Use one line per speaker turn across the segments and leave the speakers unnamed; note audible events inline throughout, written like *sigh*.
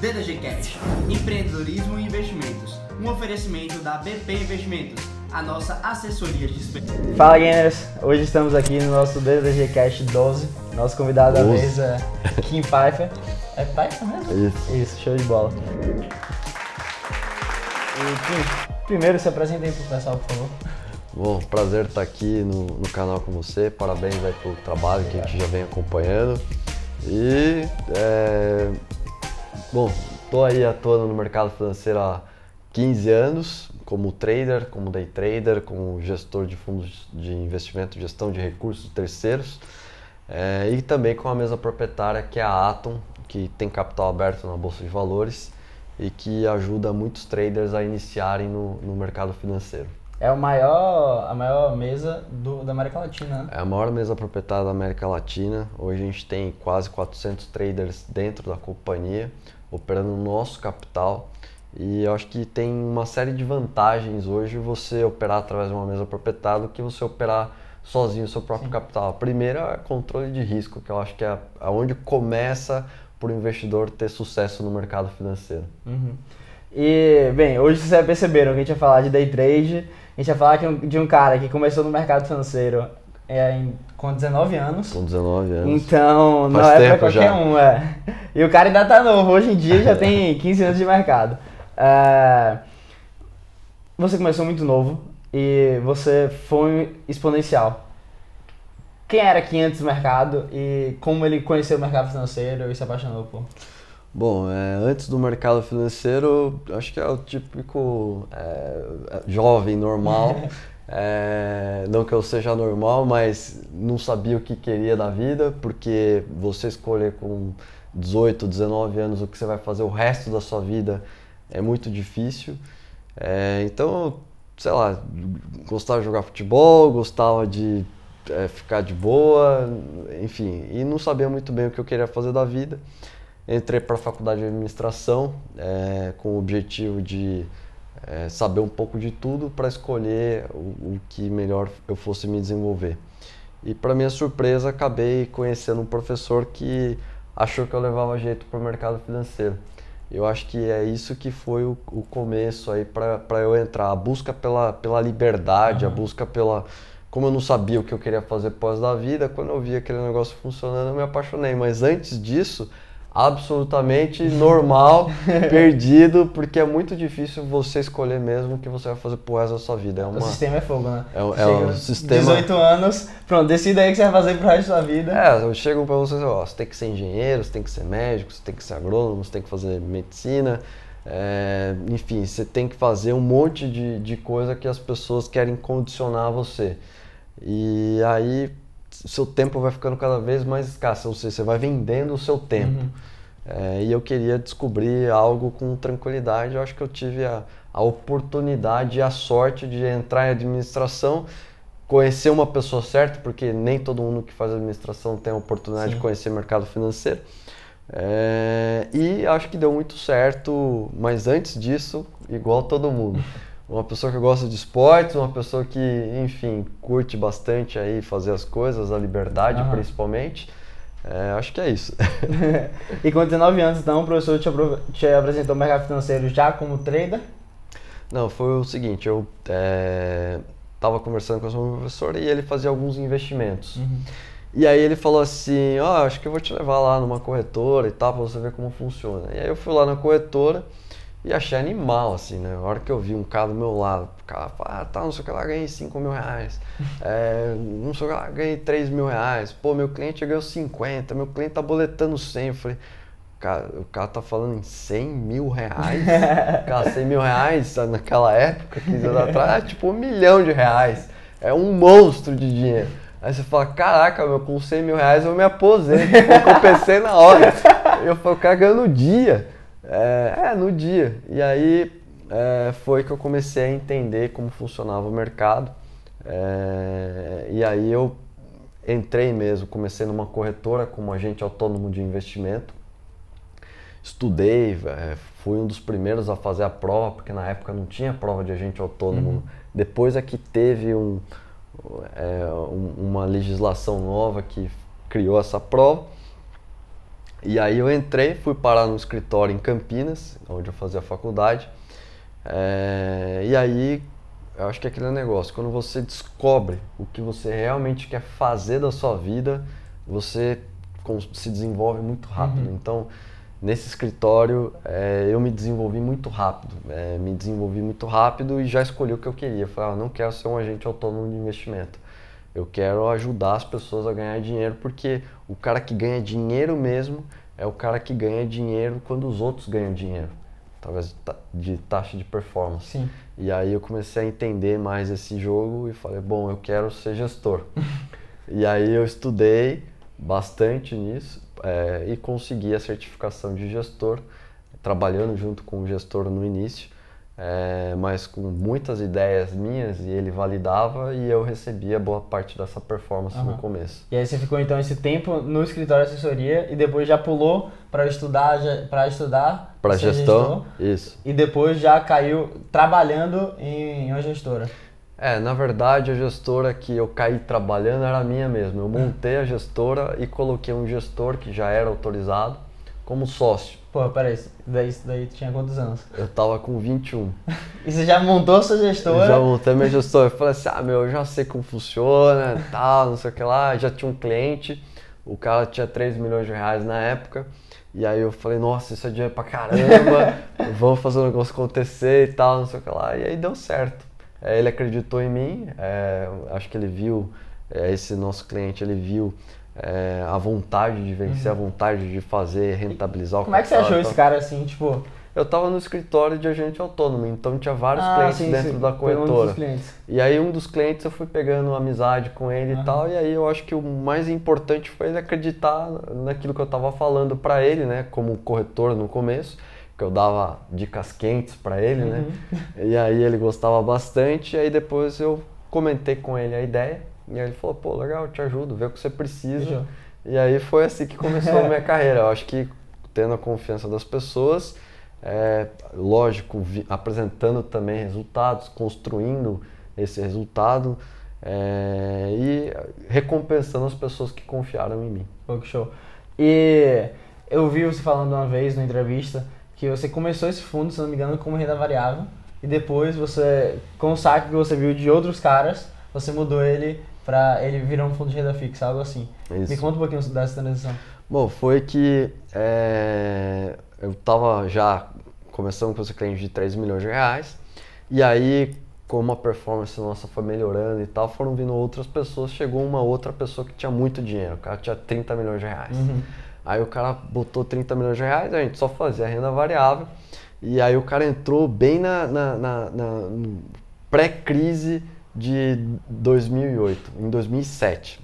DDG Cash, empreendedorismo e investimentos. Um oferecimento da BP Investimentos, a nossa assessoria de despesas.
Fala gamers, hoje estamos aqui no nosso DDG Cash 12. Nosso convidado da
12.
vez é Kim Pfeiffer. É Pfeiffer mesmo?
Isso.
Isso, show de bola. E Kim, primeiro se apresenta aí pro pessoal, por favor.
Bom, prazer estar aqui no, no canal com você. Parabéns aí pelo trabalho que a gente já vem acompanhando. E, é, bom, estou aí atuando no mercado financeiro há 15 anos, como trader, como day trader, como gestor de fundos de investimento, gestão de recursos terceiros. É, e também com a mesa proprietária que é a Atom, que tem capital aberto na Bolsa de Valores e que ajuda muitos traders a iniciarem no, no mercado financeiro.
É o maior, a maior mesa do, da América Latina, né?
É a maior mesa proprietária da América Latina. Hoje a gente tem quase 400 traders dentro da companhia, operando no nosso capital. E eu acho que tem uma série de vantagens hoje você operar através de uma mesa proprietária do que você operar sozinho o seu próprio capital. A primeira é controle de risco, que eu acho que é onde começa para o investidor ter sucesso no mercado financeiro.
Uhum. E, bem, hoje vocês já perceberam que a gente vai falar de day trade, a gente vai falar um- de um cara que começou no mercado financeiro é, em- com 19 anos.
Com 19 anos.
Então, não
Faz
é pra qualquer
já.
um, é. E o cara ainda tá novo, hoje em dia já tem *laughs* 15 anos de mercado. É, Você começou muito novo e você foi exponencial. Quem era aqui antes do mercado e como ele conheceu o mercado financeiro e se apaixonou por?
Bom, é, antes do mercado financeiro, acho que é o típico é, jovem normal. *laughs* É, não que eu seja normal, mas não sabia o que queria da vida, porque você escolher com 18, 19 anos o que você vai fazer o resto da sua vida é muito difícil. É, então, sei lá, gostava de jogar futebol, gostava de é, ficar de boa, enfim, e não sabia muito bem o que eu queria fazer da vida. Entrei para a faculdade de administração é, com o objetivo de é, saber um pouco de tudo para escolher o, o que melhor eu fosse me desenvolver. E para minha surpresa, acabei conhecendo um professor que achou que eu levava jeito para o mercado financeiro. Eu acho que é isso que foi o, o começo aí para eu entrar. A busca pela, pela liberdade, a busca pela. Como eu não sabia o que eu queria fazer pós da vida, quando eu vi aquele negócio funcionando, eu me apaixonei. Mas antes disso, absolutamente normal, *laughs* perdido, porque é muito difícil você escolher mesmo o que você vai fazer pro resto da sua vida. É uma,
O sistema é fogo, né?
É o- é sistema-
18 anos, pronto, decida aí o que você vai fazer pro resto da sua vida.
É, eu chego pra vocês, ó, você tem que ser engenheiro, você tem que ser médico, você tem que ser agrônomo, você tem que fazer medicina, é, enfim, você tem que fazer um monte de, de coisa que as pessoas querem condicionar você. E aí seu tempo vai ficando cada vez mais escasso, ou seja, você vai vendendo o seu tempo. É, e eu queria descobrir algo com tranquilidade. Eu acho que eu tive a, a oportunidade e a sorte de entrar em administração, conhecer uma pessoa certa, porque nem todo mundo que faz administração tem a oportunidade
Sim.
de conhecer mercado financeiro. É, e acho que deu muito certo, mas antes disso, igual todo mundo. *laughs* Uma pessoa que gosta de esportes, uma pessoa que, enfim, curte bastante aí fazer as coisas, a liberdade
Aham.
principalmente. É, acho que é isso. *laughs*
E com 19 anos, então, o professor te, te apresentou o mercado financeiro já como trader?
Não, foi o seguinte, eu estava conversando com o meu professor e ele fazia alguns investimentos. E aí ele falou assim, ó, acho que eu vou te levar lá numa corretora e tal, pra você ver como funciona. E aí eu fui lá na corretora e achei animal, assim, né? A hora que eu vi um cara do meu lado, o cara fala, ah, tá, não sei o que lá, ganhei 5 mil reais. É, não sei o que lá, ganhei 3 mil reais. Pô, meu cliente ganhou 50, meu cliente tá boletando 100. Eu falei, cara, o cara tá falando em 100 mil reais? *laughs* Cara, 100 mil reais naquela época, 15 anos atrás, é tipo um milhão de reais. É um monstro de dinheiro. Aí você fala, caraca, meu, com 100 mil reais eu me aposento. Eu pensei na hora. Eu falei, o cara ganhou no dia. É, é, no dia. E aí é, foi que eu comecei a entender como funcionava o mercado. É, e aí eu entrei mesmo, comecei numa corretora como agente autônomo de investimento. Estudei, é, fui um dos primeiros a fazer a prova, porque na época não tinha prova de agente autônomo. Depois é que teve um, é, um- uma legislação nova que criou essa prova. E aí eu entrei, fui parar no escritório em Campinas, onde eu fazia faculdade. É, e aí, eu acho que é aquele negócio, quando você descobre o que você realmente quer fazer da sua vida, você se desenvolve muito rápido. Uhum. Então, nesse escritório, é, eu me desenvolvi muito rápido. É, me desenvolvi muito rápido e já escolhi o que eu queria. falei, ah, não quero ser um agente autônomo de investimento. Eu quero ajudar as pessoas a ganhar dinheiro, porque o cara que ganha dinheiro mesmo é o cara que ganha dinheiro quando os outros ganham dinheiro. Talvez de taxa de performance.
Sim.
E aí eu comecei a entender mais esse jogo e falei, bom, eu quero ser gestor. *laughs* e aí eu estudei bastante nisso é, e consegui a certificação de gestor, trabalhando junto com o gestor no início, é, mas com muitas ideias minhas e ele validava e eu recebia boa parte dessa performance uhum. no começo.
E aí você ficou então esse tempo no escritório de assessoria e depois já pulou para estudar para estudar
para gestão, gestor, isso.
E depois já caiu trabalhando em uma gestora.
É, na verdade a gestora que eu caí trabalhando era minha mesmo. Eu montei a gestora e coloquei um gestor que já era autorizado como sócio.
Pô, peraí, daí, daí tu tinha quantos anos?
Eu tava com 21.
e você já montou sua gestora?
Eu já montei minha gestora. Eu falei assim, ah, meu, eu já sei como funciona, tal, não sei o que lá. Já tinha um cliente, o cara tinha 3 milhões de reais na época. E aí eu falei, nossa, isso é dinheiro pra caramba, *laughs* vamos fazer o negócio acontecer e tal, não sei o que lá. E aí deu certo. É, ele acreditou em mim, é, acho que ele viu, é, esse nosso cliente, ele viu é, a vontade de vencer, uhum. a vontade de fazer, rentabilizar o
Como é que você achou esse cara assim, tipo...
Eu estava no escritório de agente autônomo, então tinha vários ah, clientes sim, dentro sim. da corretora. Um e aí um dos clientes eu fui pegando amizade com ele uhum. e tal, e aí eu acho que o mais importante foi ele acreditar naquilo que eu estava falando para ele, né, como corretor no começo que eu dava dicas quentes para ele, né? Uhum. E aí ele gostava bastante, e aí depois eu comentei com ele a ideia, e aí ele falou, pô, legal, te ajudo, vê o que você precisa. E aí foi assim que começou a minha *laughs* carreira. Eu acho que tendo a confiança das pessoas, é, lógico, vi, apresentando também resultados, construindo esse resultado é, e recompensando as pessoas que confiaram em mim.
Pô, que show. E eu vi você falando uma vez na entrevista que você começou esse fundo, se não me engano, como renda variável e depois você, com o saque que você viu de outros caras, você mudou ele para ele virar um fundo de renda fixa, algo assim. Isso. Me conta um pouquinho dessa transição.
Bom, foi que é, eu estava já começando com esse cliente de 3 milhões de reais e aí como a performance nossa foi melhorando e tal, foram vindo outras pessoas, chegou uma outra pessoa que tinha muito dinheiro, o cara tinha 30 milhões de reais. Uhum. Aí o cara botou 30 milhões de reais, a gente só fazia renda variável. E aí o cara entrou bem na, na, na, na pré-crise de 2008, em 2007.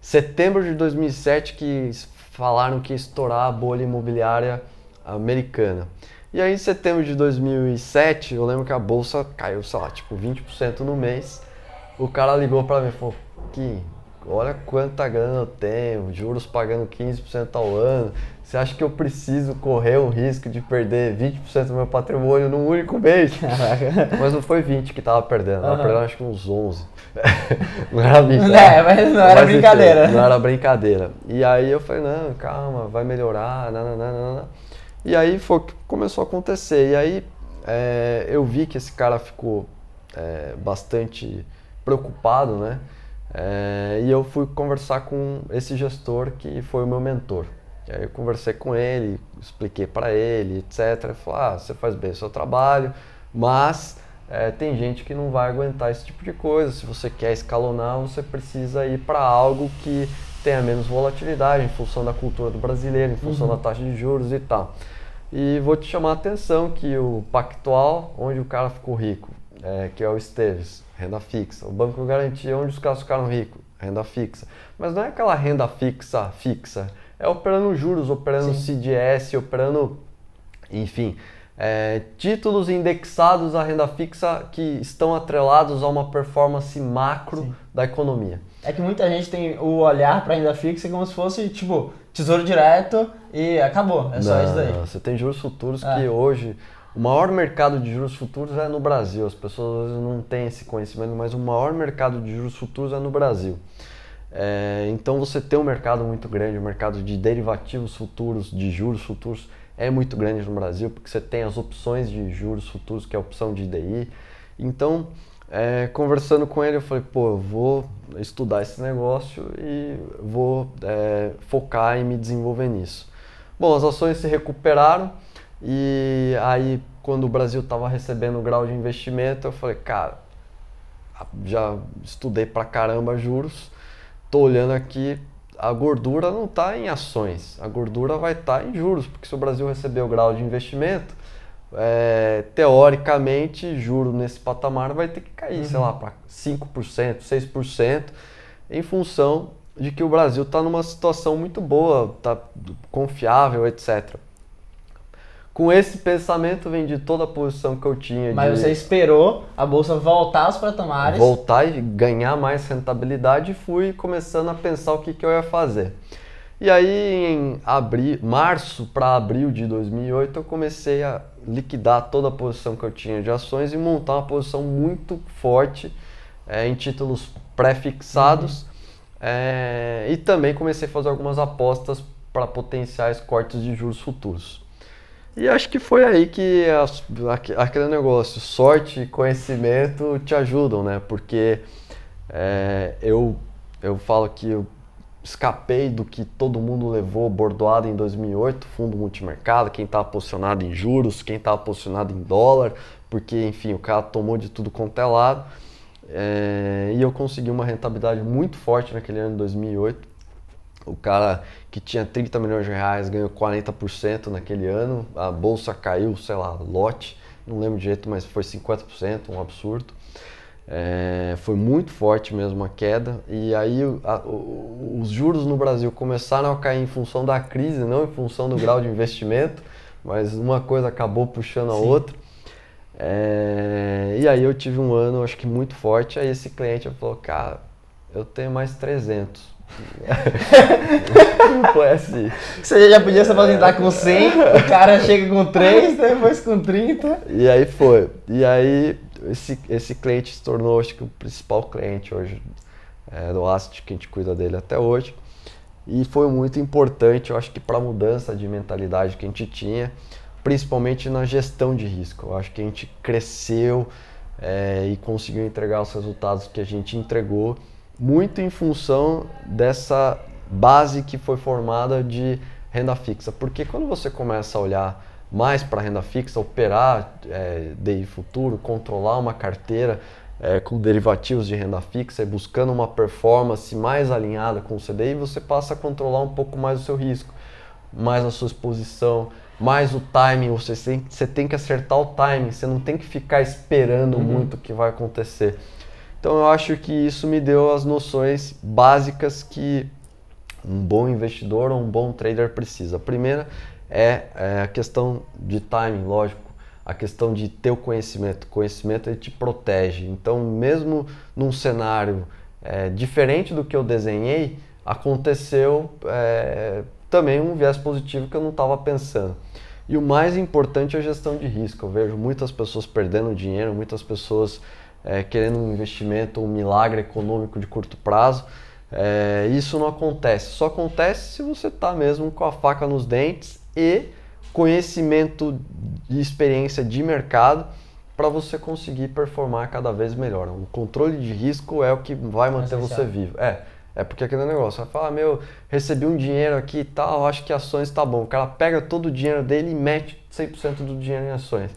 Setembro de 2007 que falaram que ia estourar a bolha imobiliária americana. E aí em setembro de 2007, eu lembro que a bolsa caiu, sei lá, tipo 20% no mês. O cara ligou para mim e falou: "Que olha quanta grana eu tenho, juros pagando 15% ao ano. Você acha que eu preciso correr o risco de perder 20% do meu patrimônio num único mês? *laughs* mas não foi 20 que tava perdendo, tava perdendo acho que uns 11. *laughs* não era brincadeira.
É, mas não era mas, brincadeira.
Não era brincadeira. E aí eu falei, não, calma, vai melhorar, nananana. E aí foi que começou a acontecer. E aí é, eu vi que esse cara ficou é, bastante preocupado, né? É, e eu fui conversar com esse gestor que foi o meu mentor. E aí eu conversei com ele, expliquei para ele, etc. Ele falou: ah, você faz bem o seu trabalho, mas é, tem gente que não vai aguentar esse tipo de coisa. Se você quer escalonar, você precisa ir para algo que tenha menos volatilidade em função da cultura do brasileiro, em função uhum. da taxa de juros e tal. E vou te chamar a atenção que o Pactual, onde o cara ficou rico, é, que é o Esteves, renda fixa. O banco garantia onde os caras ficaram ricos, renda fixa. Mas não é aquela renda fixa fixa, é operando juros, operando Sim. CDS, operando, enfim, é, títulos indexados à renda fixa que estão atrelados a uma performance macro Sim. da economia.
É que muita gente tem o olhar para renda fixa como se fosse tipo tesouro direto e acabou, é só
não,
isso daí.
Você tem juros futuros é. que hoje o maior mercado de juros futuros é no Brasil. As pessoas não têm esse conhecimento, mas o maior mercado de juros futuros é no Brasil. É, então você tem um mercado muito grande, o um mercado de derivativos futuros, de juros futuros é muito grande no Brasil, porque você tem as opções de juros futuros, que é a opção de DI. Então, é, conversando com ele, eu falei, pô, eu vou estudar esse negócio e vou é, focar em me desenvolver nisso. Bom, as ações se recuperaram e aí quando o Brasil estava recebendo o grau de investimento, eu falei, cara, já estudei pra caramba juros, tô olhando aqui, a gordura não está em ações, a gordura vai estar tá em juros, porque se o Brasil receber o grau de investimento, é, teoricamente, juro nesse patamar vai ter que cair, uhum. sei lá, para 5%, 6%, em função de que o Brasil está numa situação muito boa, está confiável, etc. Com esse pensamento vendi toda a posição que eu tinha.
Mas
de...
você esperou a bolsa voltar aos patamares?
Voltar e ganhar mais rentabilidade e fui começando a pensar o que, que eu ia fazer. E aí em abril, março para abril de 2008 eu comecei a liquidar toda a posição que eu tinha de ações e montar uma posição muito forte é, em títulos pré-fixados. Uhum. É, e também comecei a fazer algumas apostas para potenciais cortes de juros futuros. E acho que foi aí que as, aquele negócio, sorte e conhecimento te ajudam, né? Porque é, eu, eu falo que eu escapei do que todo mundo levou bordoado em 2008, fundo multimercado, quem estava posicionado em juros, quem estava posicionado em dólar, porque enfim, o cara tomou de tudo quanto é lado. É, e eu consegui uma rentabilidade muito forte naquele ano de 2008. O cara que tinha 30 milhões de reais ganhou 40% naquele ano, a bolsa caiu, sei lá, lote, não lembro de jeito, mas foi 50%, um absurdo. É, foi muito forte mesmo a queda e aí a, os juros no Brasil começaram a cair em função da crise, não em função do grau de investimento, mas uma coisa acabou puxando a Sim. outra. É, e aí eu tive um ano, acho que muito forte, aí esse cliente falou, cara, eu tenho mais 300.
Foi assim. Você já podia se aposentar com 100, o cara chega com 3, depois com 30.
E aí foi. E aí esse, esse cliente se tornou, acho que, o principal cliente hoje é, do Asset, que a gente cuida dele até hoje. E foi muito importante, eu acho que para a mudança de mentalidade que a gente tinha, principalmente na gestão de risco. Eu acho que a gente cresceu é, e conseguiu entregar os resultados que a gente entregou, muito em função dessa base que foi formada de renda fixa. Porque quando você começa a olhar mais para renda fixa, operar é, DI futuro, controlar uma carteira é, com derivativos de renda fixa e buscando uma performance mais alinhada com o CDI, você passa a controlar um pouco mais o seu risco, mais a sua exposição, mais o timing. Você tem, você tem que acertar o timing, você não tem que ficar esperando uhum. muito o que vai acontecer. Então eu acho que isso me deu as noções básicas que um bom investidor ou um bom trader precisa. A primeira é, é a questão de timing, lógico, a questão de ter o conhecimento. O conhecimento ele te protege. Então, mesmo num cenário é, diferente do que eu desenhei, aconteceu é, também um viés positivo que eu não estava pensando. E o mais importante é a gestão de risco. Eu vejo muitas pessoas perdendo dinheiro, muitas pessoas é, querendo um investimento, um milagre econômico de curto prazo. É, isso não acontece. Só acontece se você está mesmo com a faca nos dentes e conhecimento e experiência de mercado para você conseguir performar cada vez melhor. O controle de risco é o que vai manter você vivo. É, é porque aquele negócio, vai falar, meu, recebi um dinheiro aqui e tal, acho que ações tá bom. O cara pega todo o dinheiro dele e mete 100% do dinheiro em ações.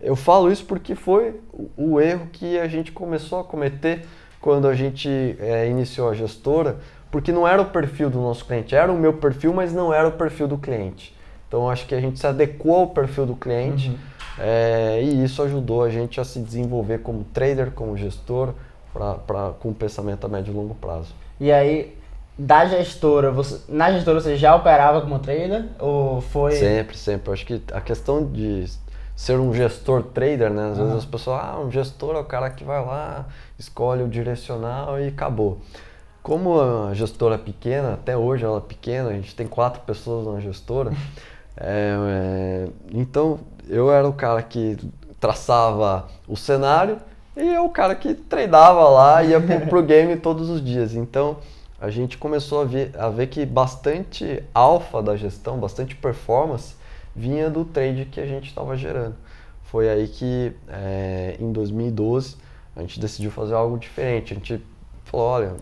Eu falo isso porque foi o erro que a gente começou a cometer quando a gente é, iniciou a gestora, porque não era o perfil do nosso cliente, era o meu perfil, mas não era o perfil do cliente. Então acho que a gente se adequou ao perfil do cliente uhum. é, e isso ajudou a gente a se desenvolver como trader, como gestor, pra, pra, com pensamento a médio e longo prazo.
E aí, da gestora, você, na gestora você já operava como trader ou foi?
Sempre, sempre. Acho que a questão de ser um gestor trader, né? Às uhum. vezes as pessoas, ah, um gestor é o cara que vai lá, escolhe o direcional e acabou. Como a gestora é pequena, até hoje ela é pequena, a gente tem quatro pessoas na gestora, *laughs* É, é, então eu era o cara que traçava o cenário e eu o cara que treinava lá, ia pro, pro *laughs* game todos os dias. Então a gente começou a ver, a ver que bastante alfa da gestão, bastante performance, vinha do trade que a gente estava gerando. Foi aí que, é, em 2012, a gente decidiu fazer algo diferente. A gente falou, olha,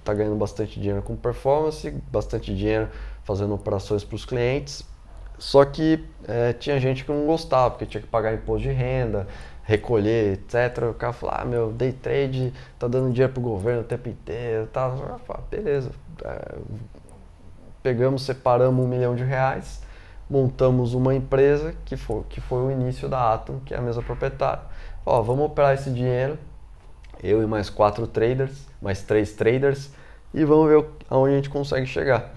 está ganhando bastante dinheiro com performance, bastante dinheiro fazendo operações para os clientes, só que é, tinha gente que não gostava, porque tinha que pagar imposto de renda, recolher, etc. O cara falou, ah, meu, day trade tá dando dinheiro pro governo o tempo inteiro, tá? Falei, beleza. É, pegamos, separamos um milhão de reais, montamos uma empresa que foi, que foi o início da Atom, que é a mesa proprietária. Ó, vamos operar esse dinheiro, eu e mais quatro traders, mais três traders, e vamos ver aonde a gente consegue chegar.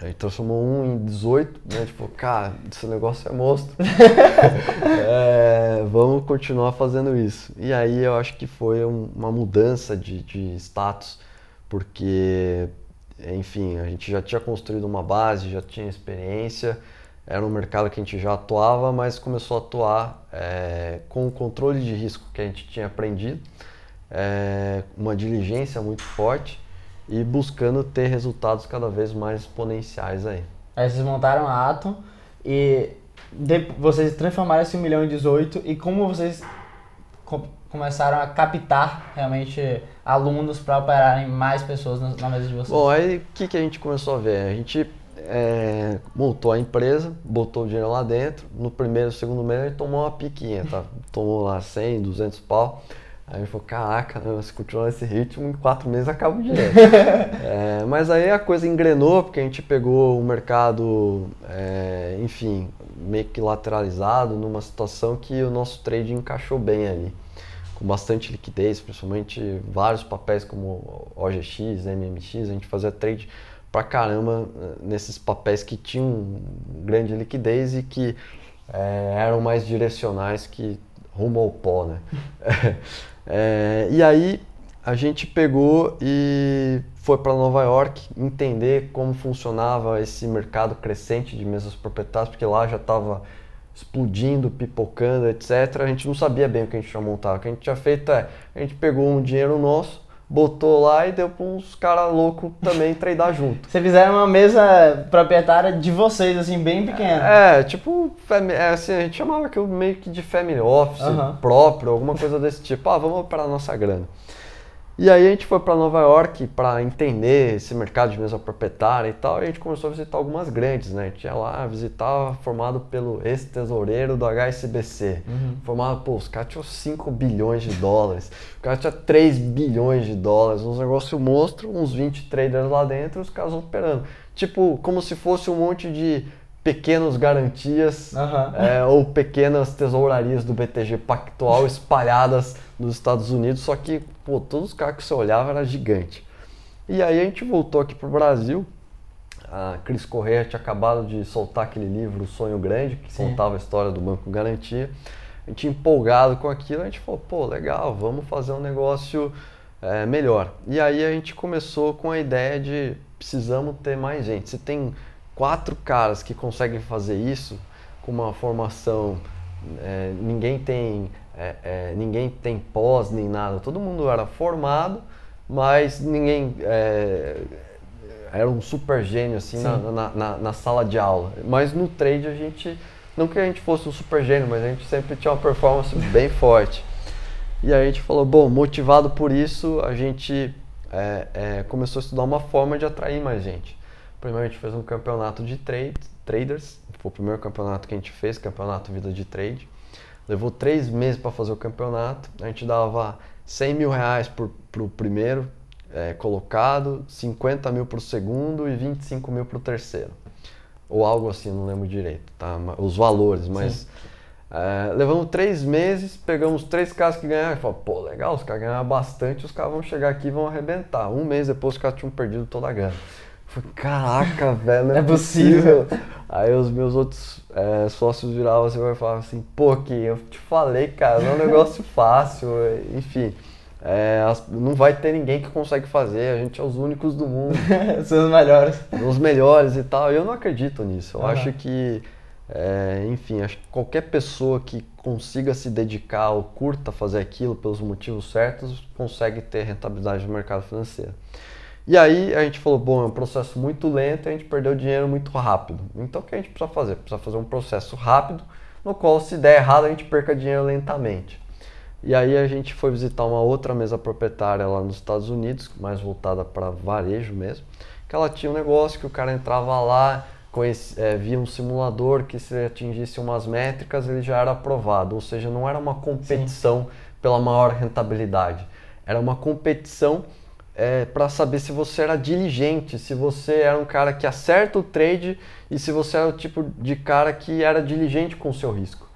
A gente transformou um em 18, né? Tipo, cara, esse negócio é monstro. *laughs* é, vamos continuar fazendo isso. E aí eu acho que foi um, uma mudança de, de status, porque, enfim, a gente já tinha construído uma base, já tinha experiência, era um mercado que a gente já atuava, mas começou a atuar é, com o controle de risco que a gente tinha aprendido, é, uma diligência muito forte e buscando ter resultados cada vez mais exponenciais aí.
Aí vocês montaram a Atom e de, vocês transformaram esse 1 milhão em 18 e como vocês começaram a captar realmente alunos para operarem mais pessoas na, mesa de vocês?
Bom, aí o que, que a gente começou a ver? A gente é, montou a empresa, botou o dinheiro lá dentro, no primeiro, segundo mês a gente tomou uma piquinha, tá? *laughs* tomou lá 100, 200 pau. Aí ele falou, caraca, se continuar nesse ritmo, em quatro meses acaba o dinheiro. *laughs* é, mas aí a coisa engrenou, porque a gente pegou o mercado, é, enfim, meio que lateralizado, numa situação que o nosso trade encaixou bem ali. Com bastante liquidez, principalmente vários papéis como OGX, MMX, a gente fazia trade pra caramba eh, nesses papéis que tinham grande liquidez e que é, eram mais direcionais que rumo ao pó, né? É, *laughs* e aí a gente pegou e foi para Nova York entender como funcionava esse mercado crescente de mesas proprietárias, porque lá já estava explodindo, pipocando, etc. A gente não sabia bem o que a gente ia montar. O que a gente tinha feito é, a gente pegou um dinheiro nosso, botou lá e deu para uns caras loucos também *laughs* tradar junto.
Vocês fizeram uma mesa proprietária de vocês, assim, bem pequena.
É, tipo, é, assim, a gente chamava aquilo meio que de family office uhum. próprio, alguma coisa desse tipo. Ah, vamos para nossa grana. E aí a gente foi para Nova York para entender esse mercado de mesa proprietária e tal, e a gente começou a visitar algumas grandes, né? A gente ia lá visitar formado pelo ex-tesoureiro do HSBC. Uhum. Formado, pô, os caras tinham 5 bilhões de dólares, o cara tinha 3 bilhões de dólares, uns negócios monstro, uns 20 traders lá dentro, os caras operando. Tipo, como se fosse um monte de pequenos garantias uhum. é, ou pequenas tesourarias do BTG Pactual espalhadas nos Estados Unidos, só que pô, todos os caras que você olhava era gigante. E aí a gente voltou aqui para o Brasil. A Cris Correia tinha acabado de soltar aquele livro O Sonho Grande, que Sim. contava a história do Banco Garantia. A gente empolgado com aquilo, a gente falou, pô, legal, vamos fazer um negócio é, melhor. E aí a gente começou com a ideia de precisamos ter mais gente. Você tem quatro caras que conseguem fazer isso com uma formação, é, ninguém tem é, é, ninguém tem pós nem nada, todo mundo era formado, mas ninguém é, era um super gênio assim na, na, na, na, sala de aula. Mas no trade a gente, não que a gente fosse um super gênio, mas a gente sempre tinha uma performance *laughs* bem forte. E a gente falou, bom, motivado por isso, a gente é, é, começou a estudar uma forma de atrair mais gente. Primeiro a gente fez um campeonato de trade, traders, foi o primeiro campeonato que a gente fez, campeonato Vida de Trade. Levou três meses para fazer o campeonato, a gente dava 100 mil reais para o primeiro é, colocado, 50 mil para o segundo e 25 mil para o terceiro. Ou algo assim, não lembro direito, tá? os valores, mas... É, levamos três meses, pegamos três caras que ganharam e falamos, pô, legal, os caras ganharam bastante, os caras vão chegar aqui e vão arrebentar. Um mês depois os caras tinham perdido toda a grana. Falei, caraca, velho, não é, é possível. possível. Aí os meus outros é, sócios viravam assim e falavam assim, pô, que eu te falei, cara, não é um negócio *laughs* fácil, enfim. É, não vai ter ninguém que consegue fazer, a gente é os únicos do mundo. *laughs*
São os melhores.
Os melhores e tal. Eu não acredito nisso. Eu uhum. acho que, é, enfim, acho que qualquer pessoa que consiga se dedicar ou curta fazer aquilo pelos motivos certos, consegue ter rentabilidade no mercado financeiro. E aí a gente falou, bom, é um processo muito lento e a gente perdeu dinheiro muito rápido. Então o que a gente precisa fazer? Precisa fazer um processo rápido, no qual se der errado a gente perca dinheiro lentamente. E aí a gente foi visitar uma outra mesa proprietária lá nos Estados Unidos, mais voltada para varejo mesmo, que ela tinha um negócio que o cara entrava lá, conhece, é, via um simulador que se atingisse umas métricas ele já era aprovado, ou seja, não era uma competição Sim. pela maior rentabilidade, era uma competição é, para saber se você era diligente, se você era um cara que acerta o trade e se você era o tipo de cara que era diligente com o seu risco.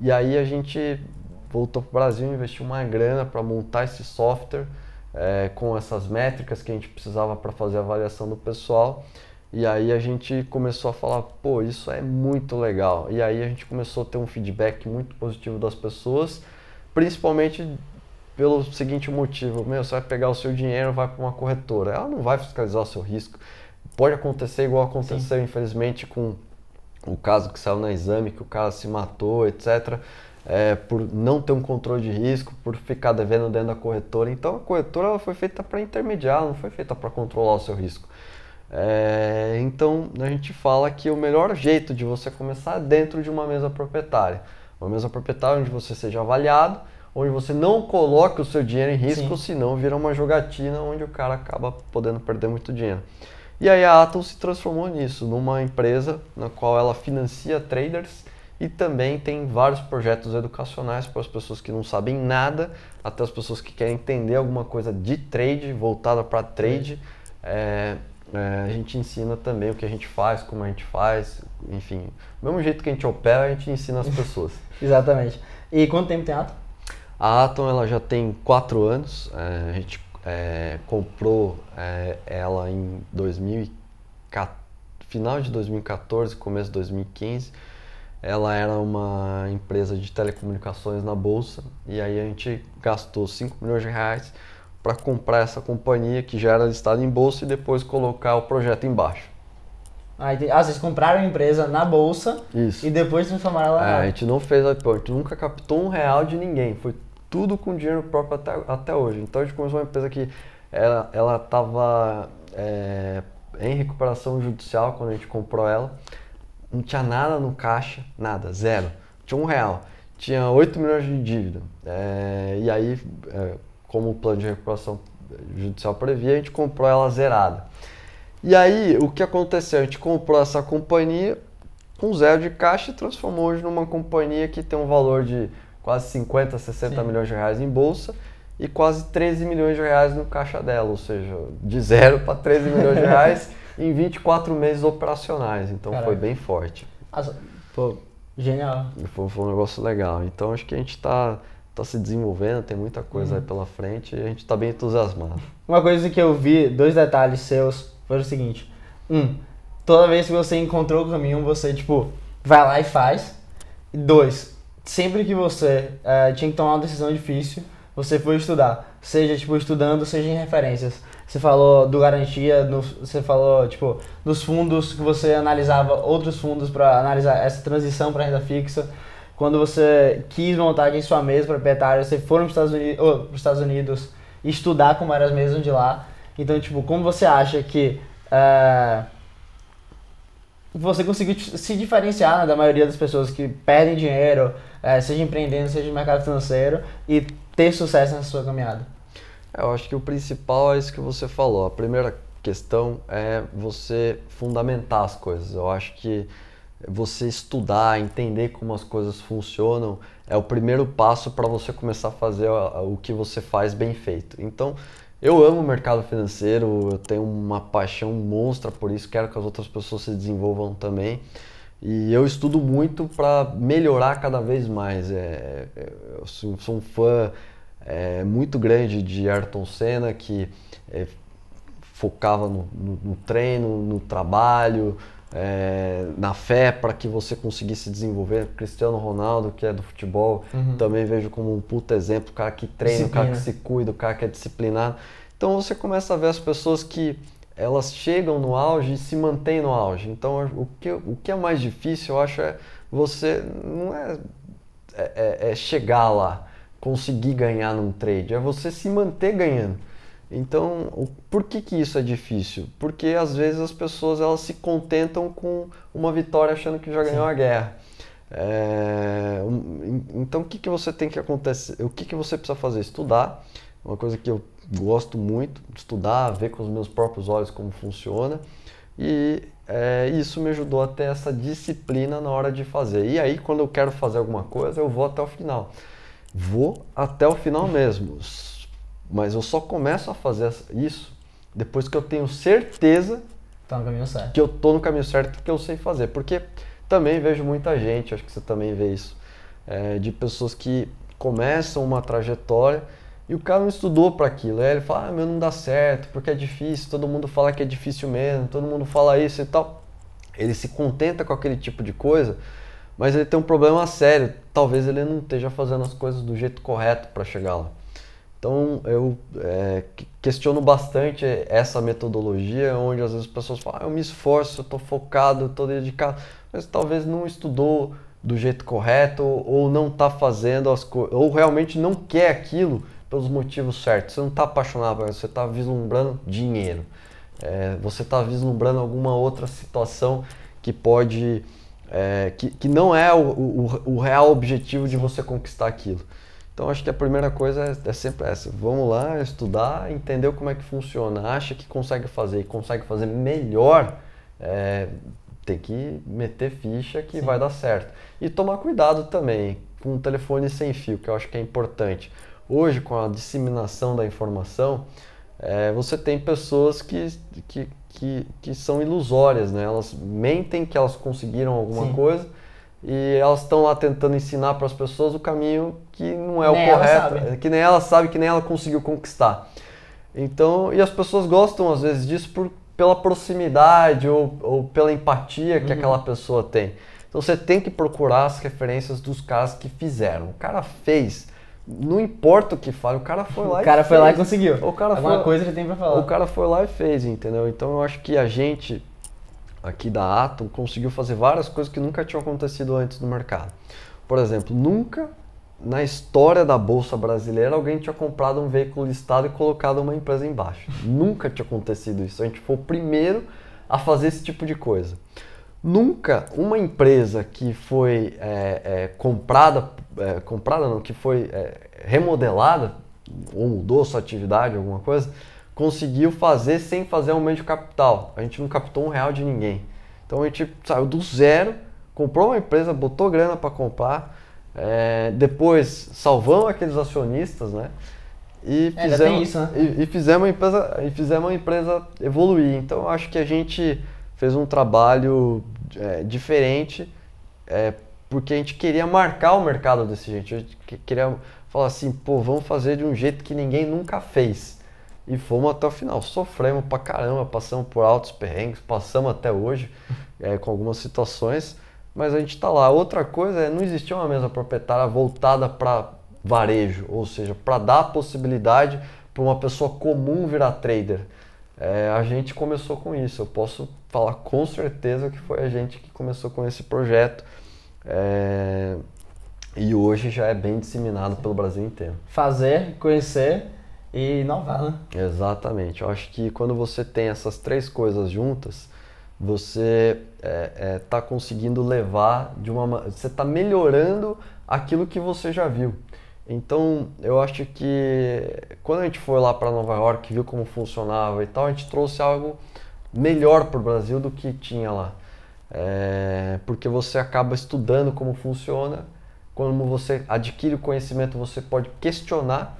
E aí a gente voltou para o Brasil, investiu uma grana para montar esse software é, com essas métricas que a gente precisava para fazer a avaliação do pessoal. E aí a gente começou a falar, pô, isso é muito legal. E aí a gente começou a ter um feedback muito positivo das pessoas, principalmente pelo seguinte motivo, meu, você vai pegar o seu dinheiro, vai para uma corretora, ela não vai fiscalizar o seu risco. Pode acontecer igual aconteceu, Sim. infelizmente, com o caso que saiu na exame, que o cara se matou, etc. É, por não ter um controle de risco, por ficar devendo dentro da corretora. Então a corretora ela foi feita para intermediar, não foi feita para controlar o seu risco. É, então a gente fala que o melhor jeito de você começar é dentro de uma mesa proprietária. Uma mesa proprietária onde você seja avaliado, onde você não coloca o seu dinheiro em risco, Sim. senão vira uma jogatina onde o cara acaba podendo perder muito dinheiro. E aí a Atom se transformou nisso, numa empresa na qual ela financia traders e também tem vários projetos educacionais para as pessoas que não sabem nada, até as pessoas que querem entender alguma coisa de trade, voltada para trade. É, é, a gente ensina também o que a gente faz, como a gente faz, enfim, do mesmo jeito que a gente opera, a gente ensina as pessoas. *laughs*
Exatamente. E quanto tempo tem a Atom?
A Atom ela já tem quatro anos. É, a gente é, comprou é, ela em 2014, final de 2014, começo de 2015. Ela era uma empresa de telecomunicações na bolsa e aí a gente gastou 5 milhões de reais para comprar essa companhia que já era listada em bolsa e depois colocar o projeto embaixo.
Ah, ah, vocês compraram a empresa na bolsa
Isso.
e depois transformaram ela
é, A gente não fez IPO, a gente nunca captou um real de ninguém. Foi tudo com dinheiro próprio até, até hoje. Então a gente começou uma empresa que ela estava é, em recuperação judicial quando a gente comprou ela. Não tinha nada no caixa, nada, zero. Tinha um real. Tinha 8 milhões de dívida. É, e aí, é, como o plano de recuperação judicial previa, a gente comprou ela zerada. E aí, o que aconteceu? A gente comprou essa companhia com zero de caixa e transformou hoje numa companhia que tem um valor de quase 50, 60 Sim. milhões de reais em bolsa e quase 13 milhões de reais no caixa dela, ou seja, de zero para 13 milhões de reais *laughs* em 24 meses operacionais. Então Caraca. foi bem forte.
Pô, genial.
Foi, foi, um negócio legal. Então acho que a gente está tá se desenvolvendo, tem muita coisa uhum. aí pela frente e a gente está bem entusiasmado.
Uma coisa que eu vi, dois detalhes seus foi o seguinte. Um, toda vez que você encontrou o caminho, você, tipo, vai lá e faz. E dois, sempre que você uh, tinha que tomar uma decisão difícil, você foi estudar. Seja, tipo, estudando, seja em referências. Você falou do garantia, você falou, tipo, dos fundos que você analisava outros fundos para analisar essa transição para renda fixa. Quando você quis montar em sua mesa proprietária, você foi para os Estados Unidos, Estados Unidos estudar como eram as mesas de lá. Então, tipo, como você acha que uh, você conseguiu se diferenciar né, da maioria das pessoas que perdem dinheiro, uh, seja empreendendo, seja no mercado financeiro, e ter sucesso nessa sua caminhada?
É, eu acho que o principal é isso que você falou. A primeira questão é você fundamentar as coisas. Eu acho que você estudar, entender como as coisas funcionam, é o primeiro passo para você começar a fazer o que você faz bem feito. Então, eu amo o mercado financeiro, eu tenho uma paixão monstra por isso, quero que as outras pessoas se desenvolvam também. E eu estudo muito para melhorar cada vez mais. É, é, eu sou, sou um fã é, muito grande de Ayrton Senna, que é, focava no, no, no, treino, no trabalho, é, na fé para que você conseguisse desenvolver. Cristiano Ronaldo, que é do futebol, uhum. também vejo como um puta exemplo, o cara que treina, Disciplina. o cara que se cuida, o cara que é disciplinado. Então você começa a ver as pessoas que elas chegam no auge e se mantêm no auge. Então o que, o que é mais difícil, eu acho, é você não é, é, é, é chegar lá, conseguir ganhar num trade, é você se manter ganhando. Então, o, por que, que isso é difícil? Porque às vezes as pessoas elas se contentam com uma vitória achando que já ganhou Sim. a guerra. É, um, então, o que, que você tem que acontecer? O que, que você precisa fazer? Estudar, uma coisa que eu gosto muito, estudar, ver com os meus próprios olhos como funciona. E é, isso me ajudou a ter essa disciplina na hora de fazer. E aí, quando eu quero fazer alguma coisa, eu vou até o final. Vou até o final mesmo. Mas eu só começo a fazer isso depois que eu tenho certeza
tá
que eu tô no caminho certo que eu sei fazer. Porque também vejo muita gente, acho que você também vê isso, é, de pessoas que começam uma trajetória e o cara não estudou para aquilo. Aí ele fala, ah, meu, não dá certo, porque é difícil, todo mundo fala que é difícil mesmo, todo mundo fala isso e tal. Ele se contenta com aquele tipo de coisa, mas ele tem um problema sério. Talvez ele não esteja fazendo as coisas do jeito correto para chegar lá. Então eu é, questiono bastante essa metodologia, onde às vezes as pessoas falam, ah, eu me esforço, eu estou focado, estou dedicado, mas talvez não estudou do jeito correto ou não está fazendo as coisas, ou realmente não quer aquilo pelos motivos certos. Você não está apaixonado, você está vislumbrando dinheiro. É, você está vislumbrando alguma outra situação que pode. É, que, que não é o, o, o, real objetivo de você conquistar aquilo. Então acho que a primeira coisa é, é, sempre essa. Vamos lá estudar, entender como é que funciona, acha que consegue fazer e consegue fazer melhor, é, tem que meter ficha que Sim. vai dar certo. E tomar cuidado também com o telefone sem fio, que eu acho que é importante. Hoje, com a disseminação da informação, é, você tem pessoas que, que, que, que, são ilusórias, né? Elas mentem que elas conseguiram alguma Sim. coisa e elas estão lá tentando ensinar para as pessoas o caminho que não é nem o correto, que nem ela sabe, que nem ela conseguiu conquistar. Então, e as pessoas gostam às vezes disso por, pela proximidade ou, ou pela empatia que uhum. aquela pessoa tem. Então você tem que procurar as referências dos caras que fizeram. O cara fez não importa o que fale, o cara foi lá
o cara foi lá e conseguiu.
O cara
Alguma
foi,
coisa ele tem pra falar.
O cara foi lá e fez, entendeu? Então eu acho que a gente aqui da Atom conseguiu fazer várias coisas que nunca tinham acontecido antes no mercado. Por exemplo, nunca na história da bolsa brasileira alguém tinha comprado um veículo listado e colocado uma empresa embaixo. *laughs* nunca tinha acontecido isso. A gente foi o primeiro a fazer esse tipo de coisa. Nunca uma empresa que foi é, é, comprada, é, comprada não, que foi é, remodelada ou mudou sua atividade, alguma coisa, conseguiu fazer sem fazer aumento de capital. A gente não captou um real de ninguém. Então a gente saiu do zero, comprou uma empresa, botou grana para comprar, é, depois salvamos aqueles acionistas, né? E
é, fizemos, isso, né?
e, e, fizemos a empresa, e fizemos a empresa evoluir. Então eu acho que a gente fez um trabalho é, diferente, é, porque a gente queria marcar o mercado desse jeito. A gente queria falar assim, pô, vamos fazer de um jeito que ninguém nunca fez. E fomos até o final. Sofremos pra caramba, passamos por altos perrengues, passamos até hoje é, *laughs* com algumas situações, mas a gente está lá. Outra coisa é, não existia uma mesa proprietária voltada para varejo, ou seja, para dar a possibilidade para uma pessoa comum virar trader. É, a gente começou com isso. Eu posso falar com certeza que foi a gente que começou com esse projeto. É, e hoje já é bem disseminado pelo Brasil inteiro.
Fazer, conhecer e inovar, né?
Exatamente. Eu acho que quando você tem essas três coisas juntas, você está é, é, tá conseguindo levar de uma. Você está melhorando aquilo que você já viu. Então, eu acho que quando a gente foi lá para Nova York, viu como funcionava e tal, a gente trouxe algo melhor para o Brasil do que tinha lá. É, porque você acaba estudando como funciona, quando você adquire o conhecimento, você pode questionar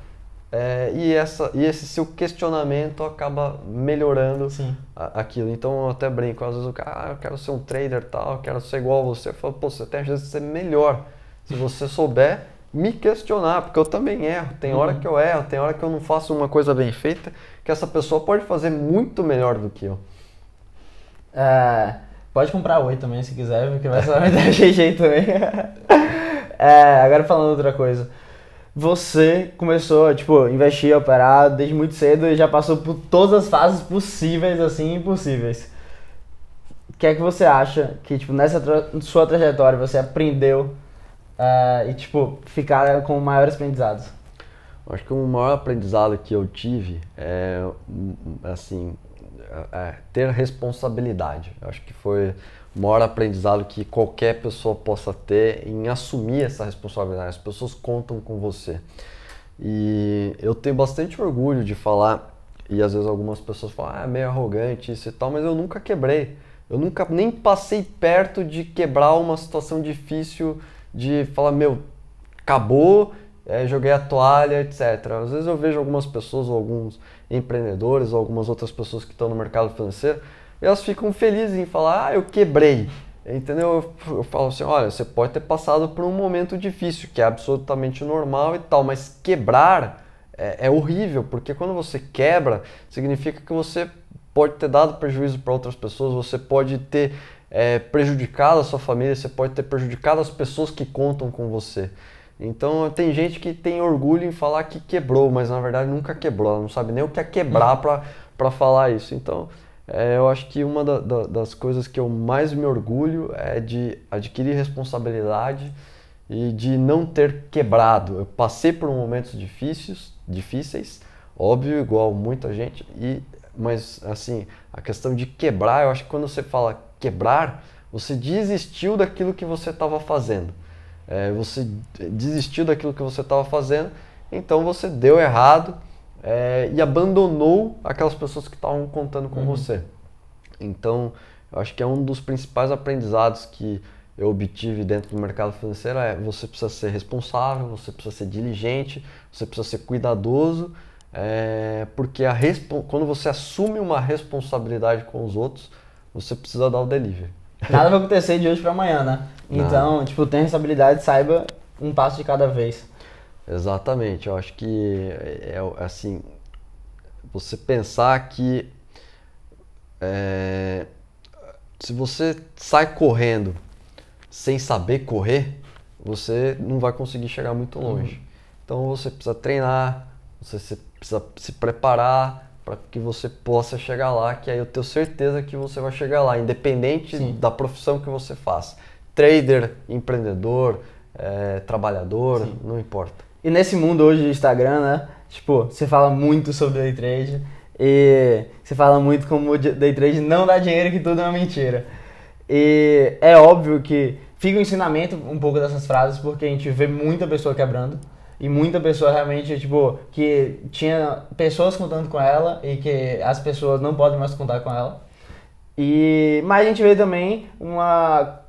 é, e, essa, e esse seu questionamento acaba melhorando a, aquilo. Então eu até brinco, às vezes o cara, ah, eu quero ser um trader tal, eu quero ser igual a você. Eu falo, pô, você tem a chance de ser melhor. Se você souber me questionar, porque eu também erro. Tem uhum. hora que eu erro, tem hora que eu não faço uma coisa bem feita, que essa pessoa pode fazer muito melhor do que eu.
É, pode comprar oi também se quiser, porque vai só me dar jeito também. *laughs* é, agora falando outra coisa. Você começou, tipo, investir, operar desde muito cedo e já passou por todas as fases possíveis, assim, impossíveis. O que é que você acha que, tipo, nessa tra sua trajetória você aprendeu uh, e, tipo, ficar com maiores aprendizados?
Acho que o maior aprendizado que eu tive é, assim, é ter responsabilidade. Acho que foi maior aprendizado que qualquer pessoa possa ter em assumir essa responsabilidade. As pessoas contam com você. E eu tenho bastante orgulho de falar, e às vezes algumas pessoas falam, ah, é meio arrogante isso e tal, mas eu nunca quebrei. Eu nunca nem passei perto de quebrar uma situação difícil, de falar, meu, acabou, é, joguei a toalha, etc. Às vezes eu vejo algumas pessoas, ou alguns empreendedores, ou algumas outras pessoas que estão no mercado financeiro, elas ficam felizes em falar, ah, eu quebrei. Entendeu? Eu, eu falo assim, olha, você pode ter passado por um momento difícil, que é absolutamente normal e tal, mas quebrar é, é horrível, porque quando você quebra, significa que você pode ter dado prejuízo para outras pessoas, você pode ter é, prejudicado a sua família, você pode ter prejudicado as pessoas que contam com você. Então tem gente que tem orgulho em falar que quebrou, mas na verdade nunca quebrou, ela não sabe nem o que é quebrar para falar isso. Então é, eu acho que uma da, da, das coisas que eu mais me orgulho é de adquirir responsabilidade e de não ter quebrado. Eu passei por momentos difíceis, difíceis, óbvio, igual muita gente, e mas assim, a questão de quebrar, eu acho que quando você fala quebrar, você desistiu daquilo que você estava fazendo. É, você desistiu daquilo que você estava fazendo, então você deu errado é, e abandonou aquelas pessoas que estavam contando com uhum. você. Então, eu acho que é um dos principais aprendizados que eu obtive dentro do mercado financeiro é você precisa ser responsável, você precisa ser diligente, você precisa ser cuidadoso é, porque a quando você assume uma responsabilidade com os outros, você precisa dar o delivery. *laughs*
Nada vai acontecer de hoje para amanhã, né? Então, Nada. tipo, tem responsabilidade, saiba um passo de cada vez.
Exatamente. Eu acho que é, é assim, você pensar que é, se você sai correndo sem saber correr, você não vai conseguir chegar muito longe. Uhum. Então você precisa treinar, você precisa se preparar para que você possa chegar lá, que aí eu tenho certeza que você vai chegar lá, independente Sim. da profissão que você faça. Trader, empreendedor, é, trabalhador, Sim. não importa.
E nesse mundo hoje de Instagram, né? Tipo, você fala muito sobre day trade e você fala muito como o day trade não dá dinheiro, que tudo é uma mentira. E é óbvio que fica um ensinamento um pouco dessas frases, porque a gente vê muita pessoa quebrando. E muita pessoa realmente, tipo, que tinha pessoas contando com ela e que as pessoas não podem mais contar com ela. E, mas a gente vê também uma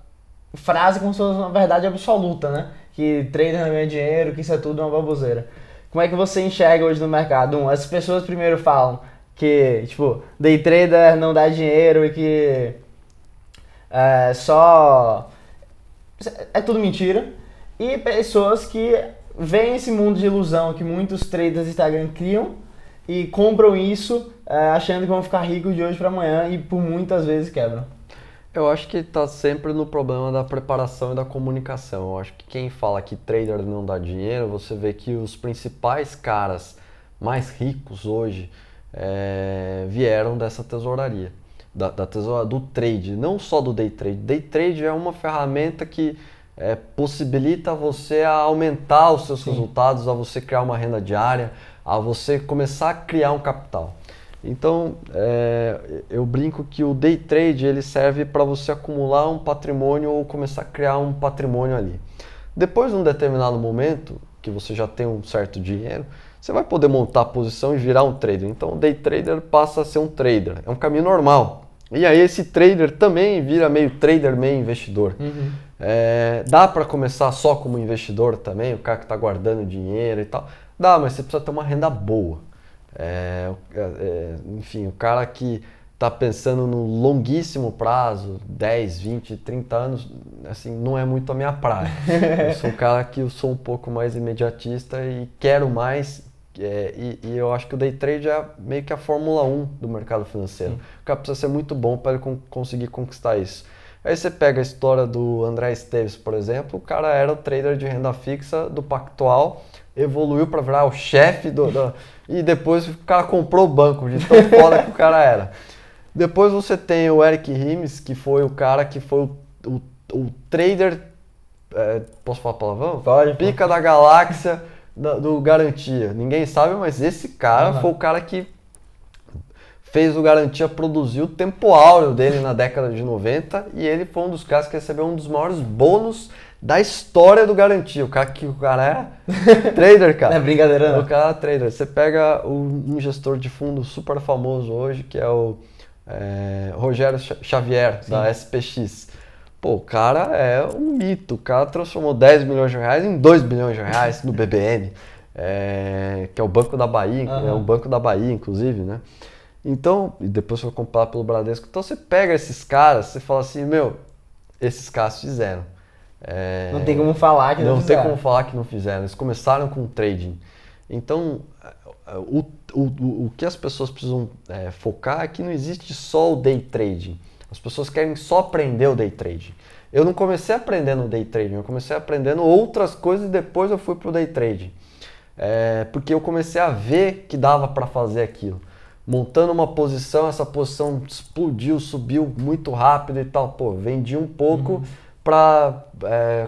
frase como se fosse uma verdade absoluta, né? Que trader não ganha dinheiro, que isso é tudo uma baboseira. Como é que você enxerga hoje no mercado? Um, as pessoas primeiro falam que, tipo, day trader não dá dinheiro e que é só... É tudo mentira. E pessoas que vem esse mundo de ilusão que muitos traders Instagram criam e compram isso é, achando que vão ficar ricos de hoje para amanhã e por muitas vezes quebram.
Eu acho que está sempre no problema da preparação e da comunicação. Eu acho que quem fala que trader não dá dinheiro, você vê que os principais caras mais ricos hoje é, vieram dessa tesouraria, da, da tesoura, do trade, não só do day trade. Day trade é uma ferramenta que é, possibilita você a aumentar os seus Sim. resultados, a você criar uma renda diária, a você começar a criar um capital. Então, é, eu brinco que o day trade ele serve para você acumular um patrimônio ou começar a criar um patrimônio ali. Depois de um determinado momento, que você já tem um certo dinheiro, você vai poder montar a posição e virar um trader. Então, o day trader passa a ser um trader. É um caminho normal. E aí, esse trader também vira meio trader, meio investidor. Uhum. É, dá para começar só como investidor também, o cara que está guardando dinheiro e tal. Dá, mas você precisa ter uma renda boa. É, é, enfim, o cara que está pensando no longuíssimo prazo, 10, 20, 30 anos, assim, não é muito a minha praia. eu sou um *laughs* cara que eu sou um pouco mais imediatista e quero mais. É, e, e, eu acho que o day trade é meio que a Fórmula 1 do mercado financeiro. Sim. O cara precisa ser muito bom para ele conseguir conquistar isso. Aí você pega a história do André Esteves, por exemplo, o cara era o trader de renda fixa do Pactual, evoluiu para virar o chefe do, do, e depois o cara comprou o banco, de tão *laughs* foda que o cara era. Depois você tem o Eric Rimes, que foi o cara que foi o, o, o trader, é, posso falar palavrão?
Pode.
Pica da galáxia, da- do Garantia? Ninguém sabe, mas esse cara
Aham.
foi o cara que fez o Garantia produzir o tempo áureo dele na década de 90 e ele foi um dos caras que recebeu um dos maiores bônus da história do Garantia. O cara que o cara é *laughs* trader, cara.
Não é brincadeira, não.
O cara é trader. Você pega um gestor de fundo super famoso hoje, que é o é, Rogério Xavier, da SPX. Pô, o cara é um mito. O cara transformou 10 milhões de reais em 2 bilhões de reais no BBM, é, que é o Banco da Bahia, é
Aham.
o Banco da Bahia, inclusive, né? Então, e depois foi comprado pelo Bradesco. Então você pega esses caras, você fala assim, meu, esses caras fizeram. É,
Não tem como falar que não,
não tem
fizeram.
como falar que não fizeram. Eles começaram com trading. Então, o, o, o, que as pessoas precisam eh, focar é que não existe só o day trading. As pessoas querem só aprender o day trading. Eu não comecei aprendendo day trading, eu comecei aprendendo outras coisas e depois eu fui pro day trading. Eh, porque eu comecei a ver que dava para fazer aquilo. Montando uma posição, essa posição explodiu, subiu muito rápido e tal. Pô, vendi um pouco para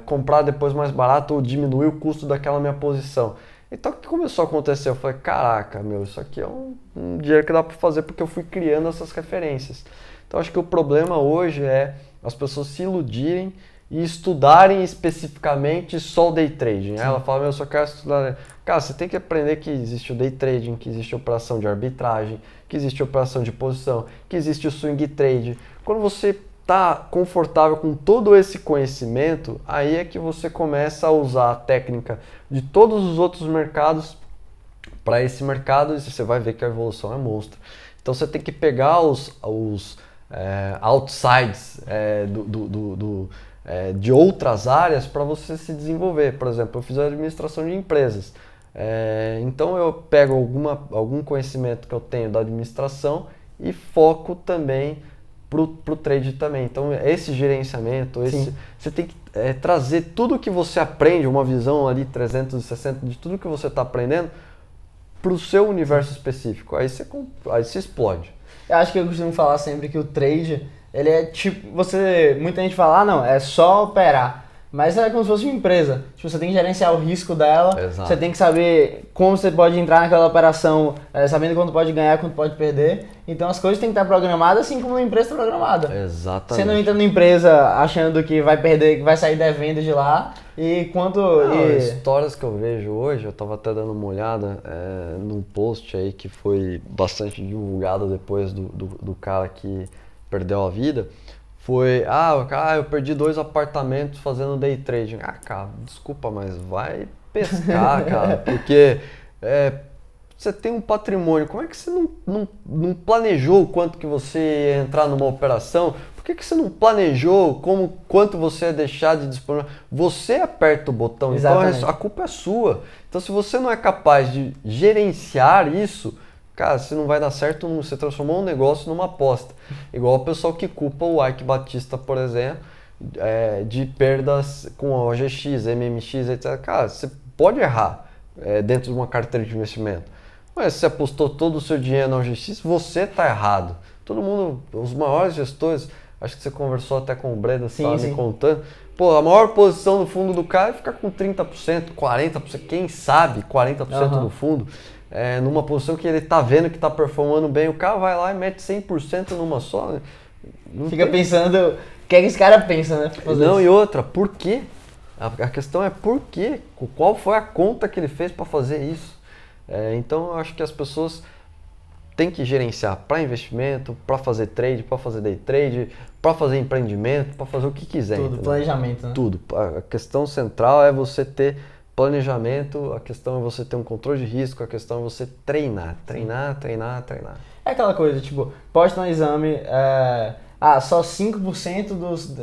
comprar depois mais barato ou diminuir o custo daquela minha posição. Então o que começou a acontecer? Eu falei, caraca, meu, isso aqui é um, um dinheiro que dá para fazer porque eu fui criando essas referências. Então acho que o problema hoje é as pessoas se iludirem e estudarem especificamente só o day trading. Ela fala, meu, eu só quero estudar. Cara, você tem que aprender que existe o day trading, que existe operação de arbitragem, que existe operação de posição, que existe o swing trade. Quando você está confortável com todo esse conhecimento, aí é que você começa a usar a técnica de todos os outros mercados para esse mercado e você vai ver que a evolução é monstro. Então você tem que pegar os, os é, outsides é, do, do, do, do, é, de outras áreas para você se desenvolver. Por exemplo, eu fiz administração de empresas. É, então eu pego alguma, algum conhecimento que eu tenho da administração e foco também para o trade também. Então esse gerenciamento, esse,
Sim.
você tem que é, trazer tudo que você aprende, uma visão ali 360 de tudo que você está aprendendo para o seu universo específico. Aí você, aí você explode.
Eu acho que eu costumo falar sempre que o trade, ele é tipo, você, muita gente fala, ah não, é só operar. Mas é como se fosse uma empresa. Tipo, você tem que gerenciar o risco dela,
Exato.
você tem que saber como você pode entrar naquela operação, eh, sabendo quanto pode ganhar, quanto pode perder. Então as coisas têm que estar programadas assim como uma empresa está programada.
Exatamente.
Você não entra na empresa achando que vai perder, que vai sair devendo de lá e quanto.
Não,
e-
histórias que eu vejo hoje, eu tava até dando uma olhada é, num post aí que foi bastante divulgado depois do, do, do cara que perdeu a vida. Foi, ah, cara, eu perdi dois apartamentos fazendo day trading. Ah, cara, desculpa, mas vai pescar, *laughs* cara, porque é, você tem um patrimônio, como é que você não, não, não planejou o quanto que você ia entrar numa operação? Por que, que você não planejou como quanto você ia deixar de disponível? Você aperta o botão,
Exatamente.
então a culpa é sua. Então se você não é capaz de gerenciar isso, cara, você não vai dar certo, você transformou um negócio numa aposta. Igual o pessoal que culpa o Ike Batista, por exemplo, é, de perdas com a OGX, MMX, etc. Cara, você pode errar é, dentro de uma carteira de investimento. Mas se você apostou todo o seu dinheiro na OGX, você está errado. Todo mundo, os maiores gestores, acho que você conversou até com o Breno,
Sim,
estava me contando. Pô, a maior posição no fundo do cara é ficar com 30%, 40%, quem sabe 40%
Aham.
no fundo. É, numa posição que ele tá vendo que tá performando bem, o cara vai lá e mete 100% numa só. né? Não
Fica
tem-
pensando. O que é que esse cara pensa, né?
não,
isso?
e outra, por quê? A, questão é por quê? Qual foi a conta que ele fez para fazer isso? É, então, eu acho que as pessoas têm que gerenciar para investimento, para fazer trade, para fazer day trade, para fazer empreendimento, para fazer o que quiser.
Tudo,
entendeu?
planejamento, né?
Tudo. A questão central é você ter planejamento, a questão é você ter um controle de risco, a questão é você treinar, treinar, treinar, treinar.
É aquela coisa, tipo, posta no exame, é, ah, só 5% dos.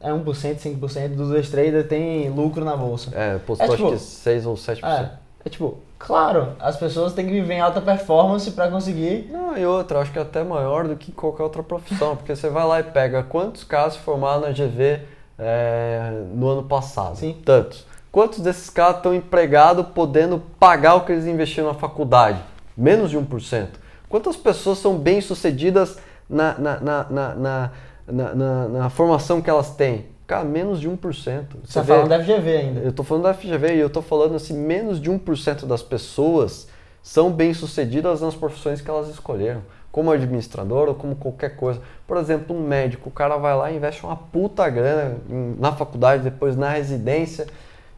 É 1%, 5% dos traders tem lucro na bolsa.
É, postou
É, tipo,
acho que 6 ou 7%.
É, é tipo, claro, as pessoas têm que viver em alta performance pra conseguir.
Não, e outra, acho que é até maior do que qualquer outra profissão, porque você vai lá e pega quantos se formaram na GV é, no ano passado?
Sim.
Tantos. Quantos desses caras estão empregados podendo pagar o que eles investiram na faculdade? Menos de 1%. Quantas pessoas são bem-sucedidas na, na, na, na, na, formação que elas têm? Cara, menos de 1%.
Você tá
vê-
falando da FGV ainda.
eu tô falando da FGV e eu tô falando assim, menos de 1% das pessoas são bem-sucedidas nas profissões que elas escolheram, como administrador ou como qualquer coisa. Por exemplo, um médico, o cara vai lá e investe uma puta grana na faculdade, depois na residência,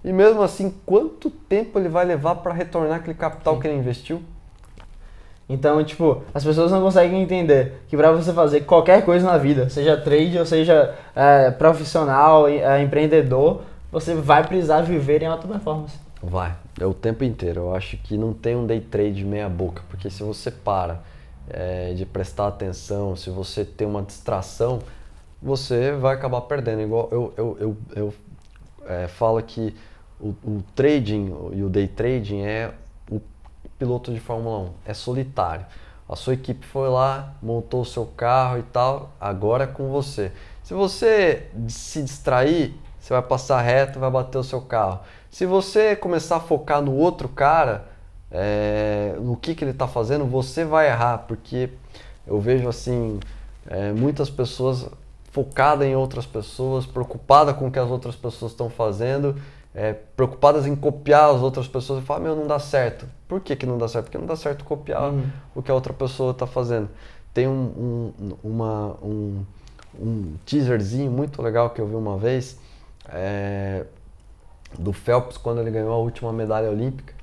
e mesmo assim, quanto tempo ele vai levar para retornar aquele capital que ele investiu?
Então, tipo, as pessoas não conseguem entender que para você fazer qualquer coisa na vida, seja trade ou seja é, profissional, é, empreendedor, você vai precisar viver em alta performance.
Vai, é o tempo inteiro. Eu acho que não tem um day trade meia boca, porque se você para é, de prestar atenção, se você tem uma distração, você vai acabar perdendo. Igual eu, eu, eu, eu é, falo que o, o trading e o day trading é o piloto de Fórmula 1, é solitário. A sua equipe foi lá, montou o seu carro e tal, agora é com você. Se você se distrair, você vai passar reto, vai bater o seu carro. Se você começar a focar no outro cara, é, no que, que ele está fazendo, você vai errar, porque eu vejo assim é, muitas pessoas focadas em outras pessoas, preocupadas com o que as outras pessoas estão fazendo, é, preocupadas em copiar as outras pessoas e falar, meu, não dá certo. Por que, que não dá certo? Porque não dá certo copiar
Uhum.
o que a outra pessoa está fazendo. Tem um, um, uma, um, um teaserzinho muito legal que eu vi uma vez é, do Phelps quando ele ganhou a última medalha olímpica.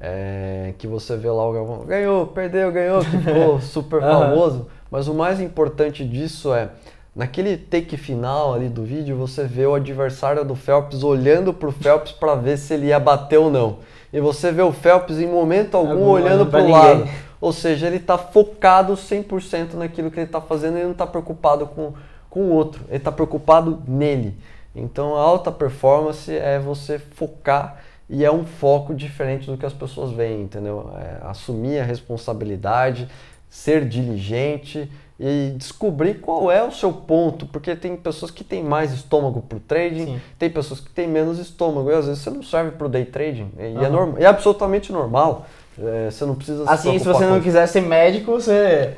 é, que você vê lá o Galvão, ganhou, perdeu, ganhou, que *laughs* ficou super famoso. Mas o mais importante disso é, naquele take final ali do vídeo, você vê o adversário do Phelps olhando pro Phelps para ver se ele ia bater ou não. E você vê o Phelps em momento algum
Algum
olhando pro
ninguém.
lado. Ou seja, ele está focado 100% naquilo que ele está fazendo e não está preocupado com, com o outro. Ele está preocupado nele. Então, a alta performance é você focar e é um foco diferente do que as pessoas veem, entendeu? É assumir a responsabilidade, ser diligente e descobrir qual é o seu ponto, porque tem pessoas que têm mais estômago para o trading,
Sim.
tem pessoas que têm menos estômago e às vezes você não serve para o day trading e é,
Aham.
normal, é absolutamente normal. É, você não precisa
Assim, se você não quiser ser médico, você.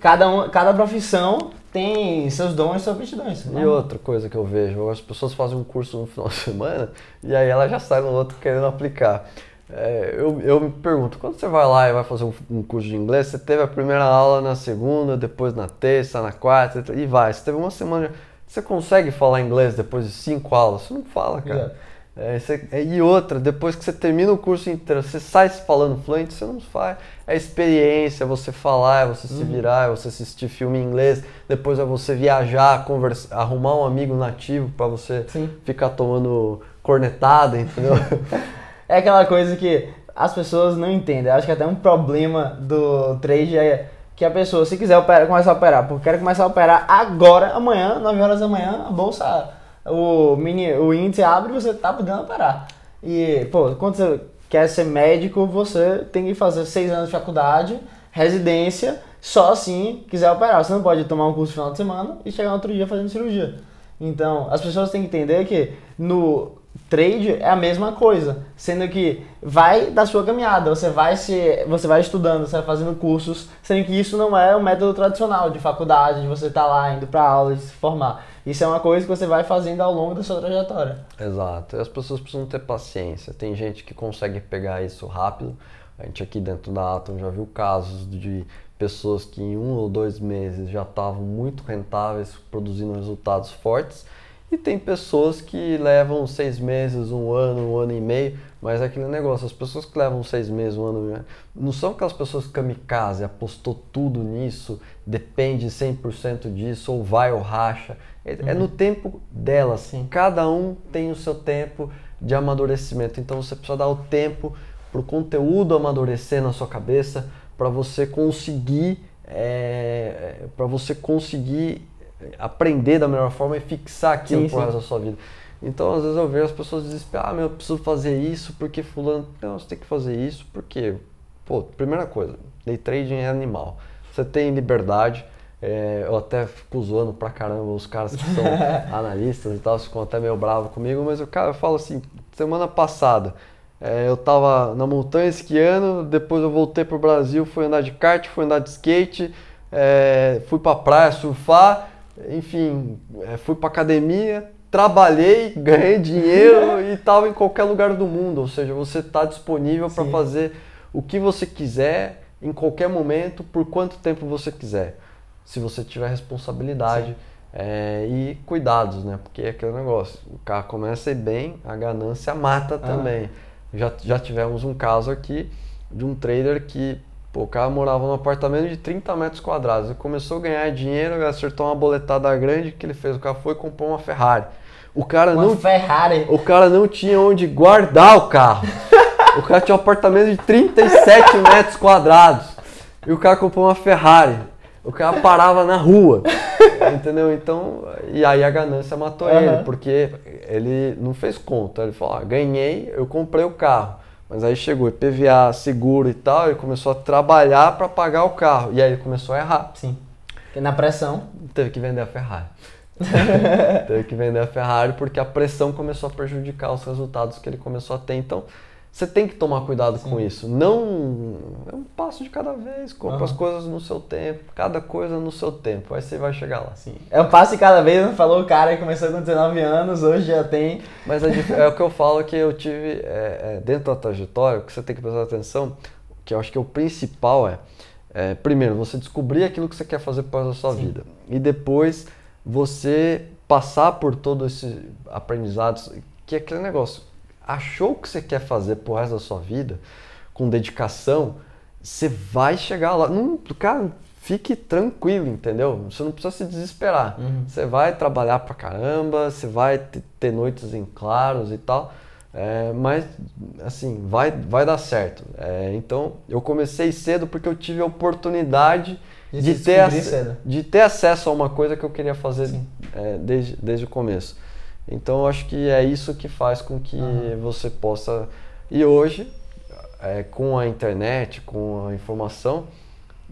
Cada, um, cada profissão tem seus dons e suas aptidões.
E outra coisa que eu vejo, as pessoas fazem um curso no final de semana e aí ela já sai no outro querendo aplicar. É, eu, eu me pergunto, quando você vai lá e vai fazer um, um curso de inglês, você teve a primeira aula na segunda, depois na terça, na quarta e vai. Você teve uma semana. Você consegue falar inglês depois de cinco aulas? Você não fala, cara. É, você- é, e outra, depois que você termina o curso inteiro, você sai falando fluente, você não faz. É experiência, é você falar, é você se virar, é você assistir filme em inglês, depois é você viajar, conversar, arrumar um amigo nativo para você
Sim.
ficar tomando cornetada, entendeu? *laughs*
É aquela coisa que as pessoas não entendem. Eu acho que até um problema do trade é que a pessoa, se quiser operar, começar a operar, porque quero começar a operar agora, amanhã, 9 horas da manhã, a bolsa, o, mini, o índice abre e você tá podendo operar. E, pô, quando você quer ser médico, você tem que fazer 6 anos de faculdade, residência, só assim quiser operar. Você não pode tomar um curso no final de semana e chegar no outro dia fazendo cirurgia. Então, as pessoas têm que entender que no trade é a mesma coisa, sendo que vai da sua caminhada, você vai se, você vai estudando, você vai fazendo cursos, sendo que isso não é o método tradicional de faculdade, de você estar lá indo para aula, de se formar. Isso é uma coisa que você vai fazendo ao longo da sua trajetória.
Exato. E as pessoas precisam ter paciência. Tem gente que consegue pegar isso rápido. A gente aqui dentro da Atom já viu casos de pessoas que em um ou dois meses já estavam muito rentáveis, produzindo resultados fortes. E tem pessoas que levam seis meses, um ano, um ano e meio, mas é aquele negócio, as pessoas que levam seis meses, um ano e meio, não são aquelas pessoas kamikaze, apostou tudo nisso, depende 100% disso, ou vai ou racha. É, é no tempo delas,
Sim.
cada um tem o seu tempo de amadurecimento, então você precisa dar o tempo para o conteúdo amadurecer na sua cabeça, para você conseguir, é, para você conseguir aprender da melhor forma e fixar aquilo
Sim,
pro resto da sua vida. Então, às vezes eu vejo as pessoas desesperadas, ah, meu, eu preciso fazer isso porque fulano, não, você tem que fazer isso porque, pô, primeira coisa, day trading é animal. Você tem liberdade, é, eu até fico zoando pra caramba os caras que são *laughs* analistas e tal, ficam até meio bravos comigo, mas o cara, eu falo assim, semana passada, é, eu tava na montanha esquiando, depois eu voltei pro Brasil, fui andar de kart, fui andar de skate, é, fui pra praia surfar, enfim, é, fui pra academia, trabalhei, *laughs* ganhei dinheiro e estava em qualquer lugar do mundo. Ou seja, você está disponível para fazer o que você quiser, em qualquer momento, por quanto tempo você quiser. Se você tiver responsabilidade é, e cuidados, né? Porque é aquele negócio, o carro começa a ir bem, a ganância mata também. Já, já tivemos um caso aqui de um trader que pô, o cara morava num apartamento de 30 metros quadrados. Ele começou a ganhar dinheiro, acertou uma boletada grande que ele fez. O cara foi e comprou uma Ferrari. O cara
Uma
não
Ferrari.
o cara não tinha onde guardar o carro. O cara tinha um apartamento de 37 metros quadrados. E o cara comprou uma Ferrari. O cara parava na rua. Entendeu? Então, e aí a ganância matou
Aham.
ele, porque ele não fez conta. Ele falou: ah, ganhei, eu comprei o carro. Mas aí chegou IPVA, seguro e tal, ele começou a trabalhar para pagar o carro. E aí ele começou a errar.
Sim. Porque na pressão.
Teve que vender a Ferrari. *laughs* Teve que vender a Ferrari porque a pressão começou a prejudicar os resultados que ele começou a ter. Então, você tem que tomar cuidado com isso. Não é um passo de cada vez, compra as coisas no seu tempo, cada coisa no seu tempo. Aí você vai chegar lá.
Sim. É um passo de cada vez, não falou o cara que começou com 19 anos, hoje já tem.
Mas dif- é o que eu falo que eu tive é, é, dentro da trajetória, o que você tem que prestar atenção, que eu acho que é o principal é, é, primeiro, você descobrir aquilo que você quer fazer para a sua
Sim.
vida. E depois você passar por todos esses aprendizados, que é aquele negócio. Achou o que você quer fazer pro resto da sua vida, com dedicação, você vai chegar lá. Não, cara, fique tranquilo, entendeu? Você não precisa se desesperar.
Uhum.
Você vai trabalhar pra caramba, você vai te- ter noites em claros e tal, é, mas assim, vai, vai dar certo. É, então, eu comecei cedo porque eu tive a oportunidade
De
de, ter,
cedo.
de ter acesso a uma coisa que eu queria fazer é, desde, desde o começo. Então, eu acho que é isso que faz com que
Aham.
você possa. E hoje, é, com a internet, com a informação,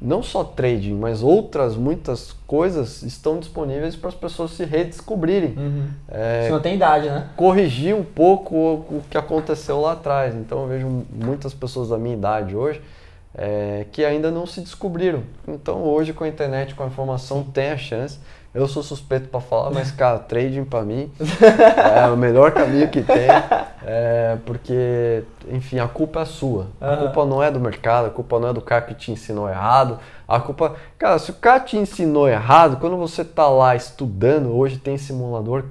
não só trading, mas outras muitas coisas estão disponíveis para as pessoas se redescobrirem.
Uhum.
É,
Isso não tem idade, né?
corrigir um pouco o, o que aconteceu lá atrás. Então eu vejo muitas pessoas da minha idade hoje é, que ainda não se descobriram. Então hoje com a internet, com a informação, tem a chance. Eu sou suspeito para falar, mas *laughs* cara, trading para mim é o melhor caminho que tem, é, porque, enfim, a culpa é sua. A
Aham.
culpa não é do mercado, a culpa não é do cara que te ensinou errado. A culpa, cara, se o cara te ensinou errado, quando você tá lá estudando, hoje tem simulador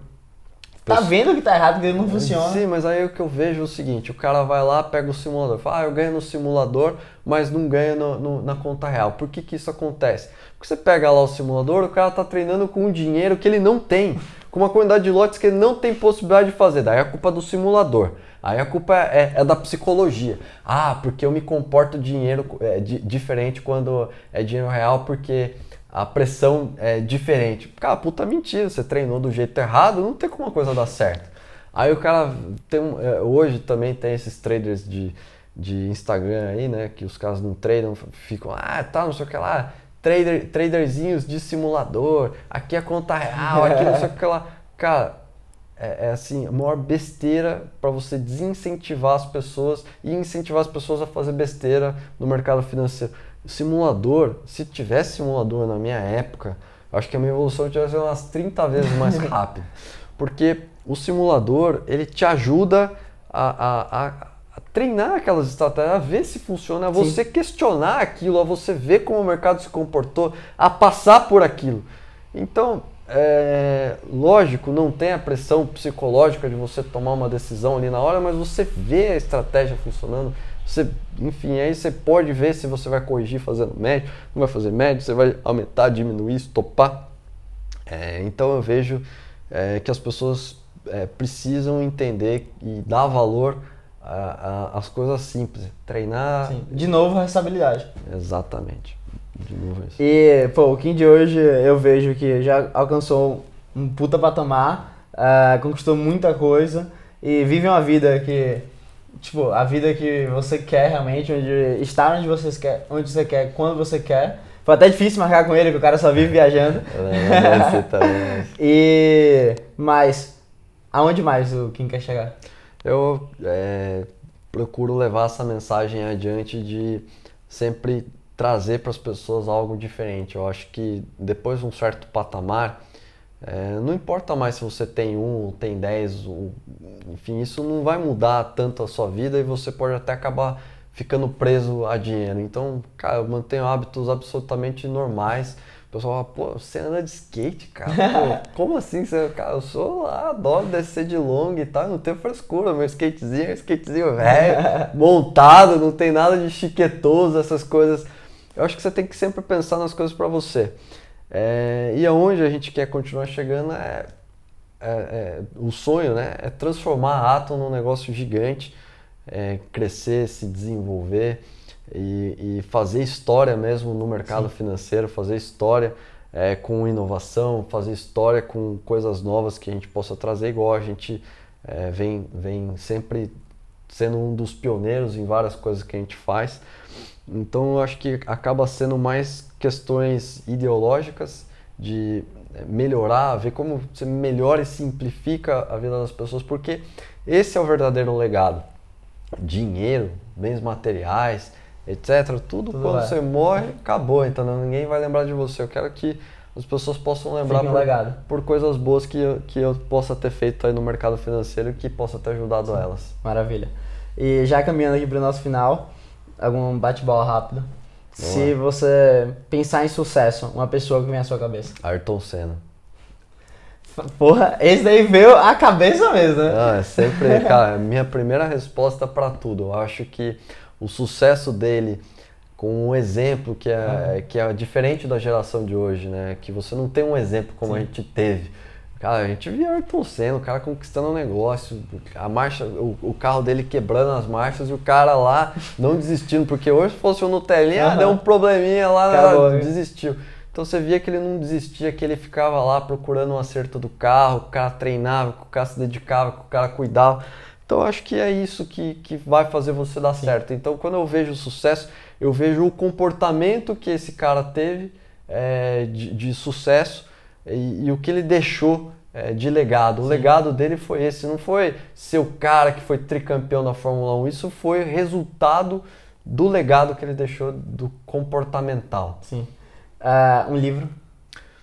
Tá vendo que tá errado, que não funciona.
Sim, mas aí o que eu vejo é o seguinte, o cara vai lá, pega o simulador, fala, ah, eu ganho no simulador, mas não ganho no- no- na conta real. Por que que isso acontece? Porque você pega lá o simulador, o cara tá treinando com um dinheiro que ele não tem, com uma quantidade de lotes que ele não tem possibilidade de fazer. Daí a culpa é do simulador. Aí a culpa é, é da psicologia. Ah, porque eu me comporto dinheiro é, di- diferente quando é dinheiro real, porque a pressão é diferente. Cara, puta mentira, você treinou do jeito errado, não tem como uma coisa dar certo. Aí o cara tem é, hoje também tem esses traders de, de Instagram aí, né, que os caras não treinam, ficam, ah, tá, não sei o que lá, trader, traderzinhos de simulador, aqui é conta real, aqui não sei o que lá. *laughs* Cara, é, é assim, a maior besteira para você desincentivar as pessoas e incentivar as pessoas a fazer besteira no mercado financeiro. Simulador, se tivesse simulador na minha época, acho que a minha evolução tivesse umas 30 vezes mais *laughs* rápida. Porque o simulador, ele te ajuda a, a, a, a treinar aquelas estratégias, a ver se funciona, a você questionar aquilo, a você ver como o mercado se comportou, a passar por aquilo. Então, é, lógico, não tem a pressão psicológica de você tomar uma decisão ali na hora, mas você vê a estratégia funcionando. Você, enfim, aí você pode ver se você vai corrigir fazendo médio, não vai fazer médio, você vai aumentar, diminuir, estopar. É, então eu vejo é, que as pessoas é, precisam entender e dar valor às coisas simples. Treinar.
Sim. De novo, responsabilidade.
Exatamente. De novo isso.
E, pô, o Kim de hoje eu vejo que já alcançou um puta patamar, ah, conquistou muita coisa e vive uma vida que, tipo, a vida que você quer realmente, onde estar onde você quer, onde você quer, quando você quer. Foi até difícil marcar com ele, que o cara só vive viajando.
É, *laughs* também,
E, mas, aonde mais o Kim quer chegar?
Eu é, procuro levar essa mensagem adiante de sempre trazer para as pessoas algo diferente. Eu acho que depois de um certo patamar, É, não importa mais se você tem um ou tem dez, ou, enfim, isso não vai mudar tanto a sua vida e você pode até acabar ficando preso a dinheiro. Então, cara, eu mantenho hábitos absolutamente normais. O pessoal fala, pô, você anda de skate, cara? Pô, *laughs* como assim? Você, cara, eu sou lá, adoro descer de long e tal, não tenho frescura. Meu skatezinho é um skatezinho velho, *laughs* montado, não tem nada de chiquetoso, essas coisas. Eu acho que você tem que sempre pensar nas coisas para você. É, e aonde a gente quer continuar chegando é, é, é, o sonho, né? É transformar a Atom num negócio gigante, é, crescer, se desenvolver e, e, fazer história mesmo no mercado Sim. financeiro, fazer história é, com inovação, fazer história com coisas novas que a gente possa trazer, igual a gente é, vem, vem sempre sendo um dos pioneiros em várias coisas que a gente faz. Então eu acho que acaba sendo mais questões ideológicas de é, melhorar, ver como você melhora e simplifica a vida das pessoas, porque esse é o verdadeiro legado. Dinheiro, bens materiais, etc. Tudo, Tudo quando você morre, acabou, então ninguém vai lembrar de você. Eu quero que as pessoas possam lembrar por, por, coisas boas que eu, que eu possa ter feito aí no mercado financeiro e que possa ter ajudado Sim. elas.
Maravilha. E já caminhando aqui para o nosso final, algum bate-bola rápido. Boa. Se você pensar em sucesso, uma pessoa que vem à sua cabeça.
Ayrton Senna.
Porra, esse daí veio à cabeça mesmo, né?
Não, é sempre, *laughs* cara, minha primeira resposta para tudo. Eu acho que o sucesso dele com um exemplo que é, que é diferente da geração de hoje, né? Que você não tem um exemplo como Sim. a gente teve. Cara, a gente via Ayrton Senna, o cara conquistando um negócio, a marcha, o, o, carro dele quebrando as marchas e o cara lá não desistindo, porque hoje se fosse um Nutelinha, uhum. deu um probleminha lá, Acabou, desistiu. Então você via que ele não desistia, que ele ficava lá procurando um acerto do carro, o cara treinava, o cara se dedicava, o cara cuidava. Então acho que é isso que, que vai fazer você dar Sim. certo. Então quando eu vejo o sucesso, eu vejo o comportamento que esse cara teve é, de, de, sucesso e, e, o que ele deixou é, de legado. O legado dele foi esse, não foi ser o cara que foi tricampeão da Fórmula 1, isso foi resultado do legado que ele deixou do comportamental.
Sim. Uh, um livro?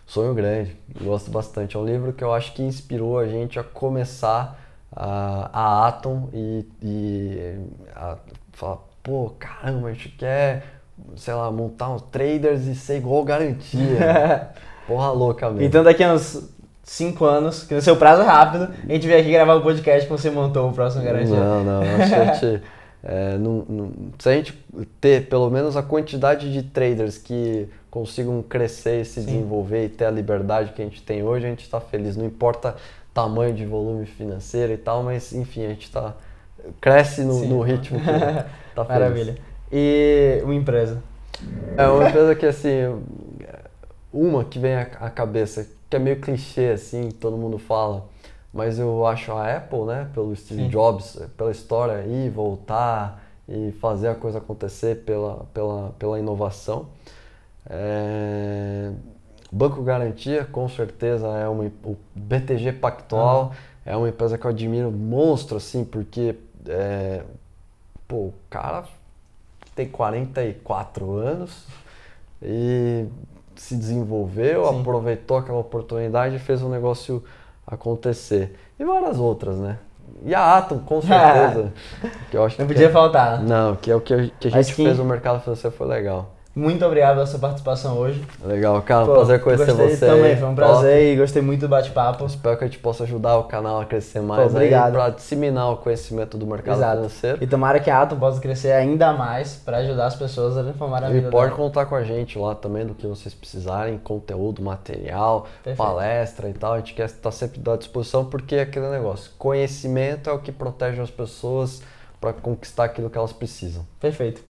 Sonho Grande, gosto bastante. É um livro que eu acho que inspirou a gente a começar a, a Atom e, e a falar, pô, caramba, a gente quer, sei lá, montar uns traders e ser igual garantia. *laughs* Porra louca mesmo.
Então daqui a uns 5 anos, que no seu prazo é rápido, a gente vem aqui gravar o um podcast que você montou o próximo garantia.
Não, não, a gente, *laughs* é, não, não, se a gente ter pelo menos a quantidade de traders que consigam crescer e se Sim. desenvolver e ter a liberdade que a gente tem hoje, a gente está feliz. Não importa tamanho de volume financeiro e tal, mas enfim, a gente tá, cresce no, no ritmo que *laughs* tá feliz.
Maravilha. E uma empresa?
É uma empresa que assim, uma que vem à cabeça, que é meio clichê assim, todo mundo fala, mas eu acho a Apple, né, pelo Steve Sim. Jobs, pela história aí, voltar e fazer a coisa acontecer pela, pela, pela inovação. É, Banco Garantia, com certeza, é uma, o BTG Pactual é uma empresa que eu admiro monstro, assim, porque é, pô, o cara tem 44 anos e se desenvolveu, Sim. aproveitou aquela oportunidade e fez o um negócio acontecer. E várias outras, né? E a Atom, com *laughs* certeza.
que eu acho Não que podia
é,
faltar.
Não, que é o que a, que a gente que... fez no mercado financeiro foi legal.
Muito obrigado pela sua participação hoje.
Legal, cara. Pô, prazer conhecer você.
Também, foi um prazer Top. e gostei muito do bate-papo.
Espero que a gente possa ajudar o canal a crescer mais Pô, obrigado. para disseminar o conhecimento do mercado Exato. financeiro.
E tomara que a Atom possa crescer ainda mais para ajudar as pessoas a reformar a vida.
E pode dela. contar com a gente lá também do que vocês precisarem, conteúdo, material, Perfeito. palestra e tal. A gente quer estar sempre à disposição porque é aquele negócio. Conhecimento é o que protege as pessoas para conquistar aquilo que elas precisam.
Perfeito.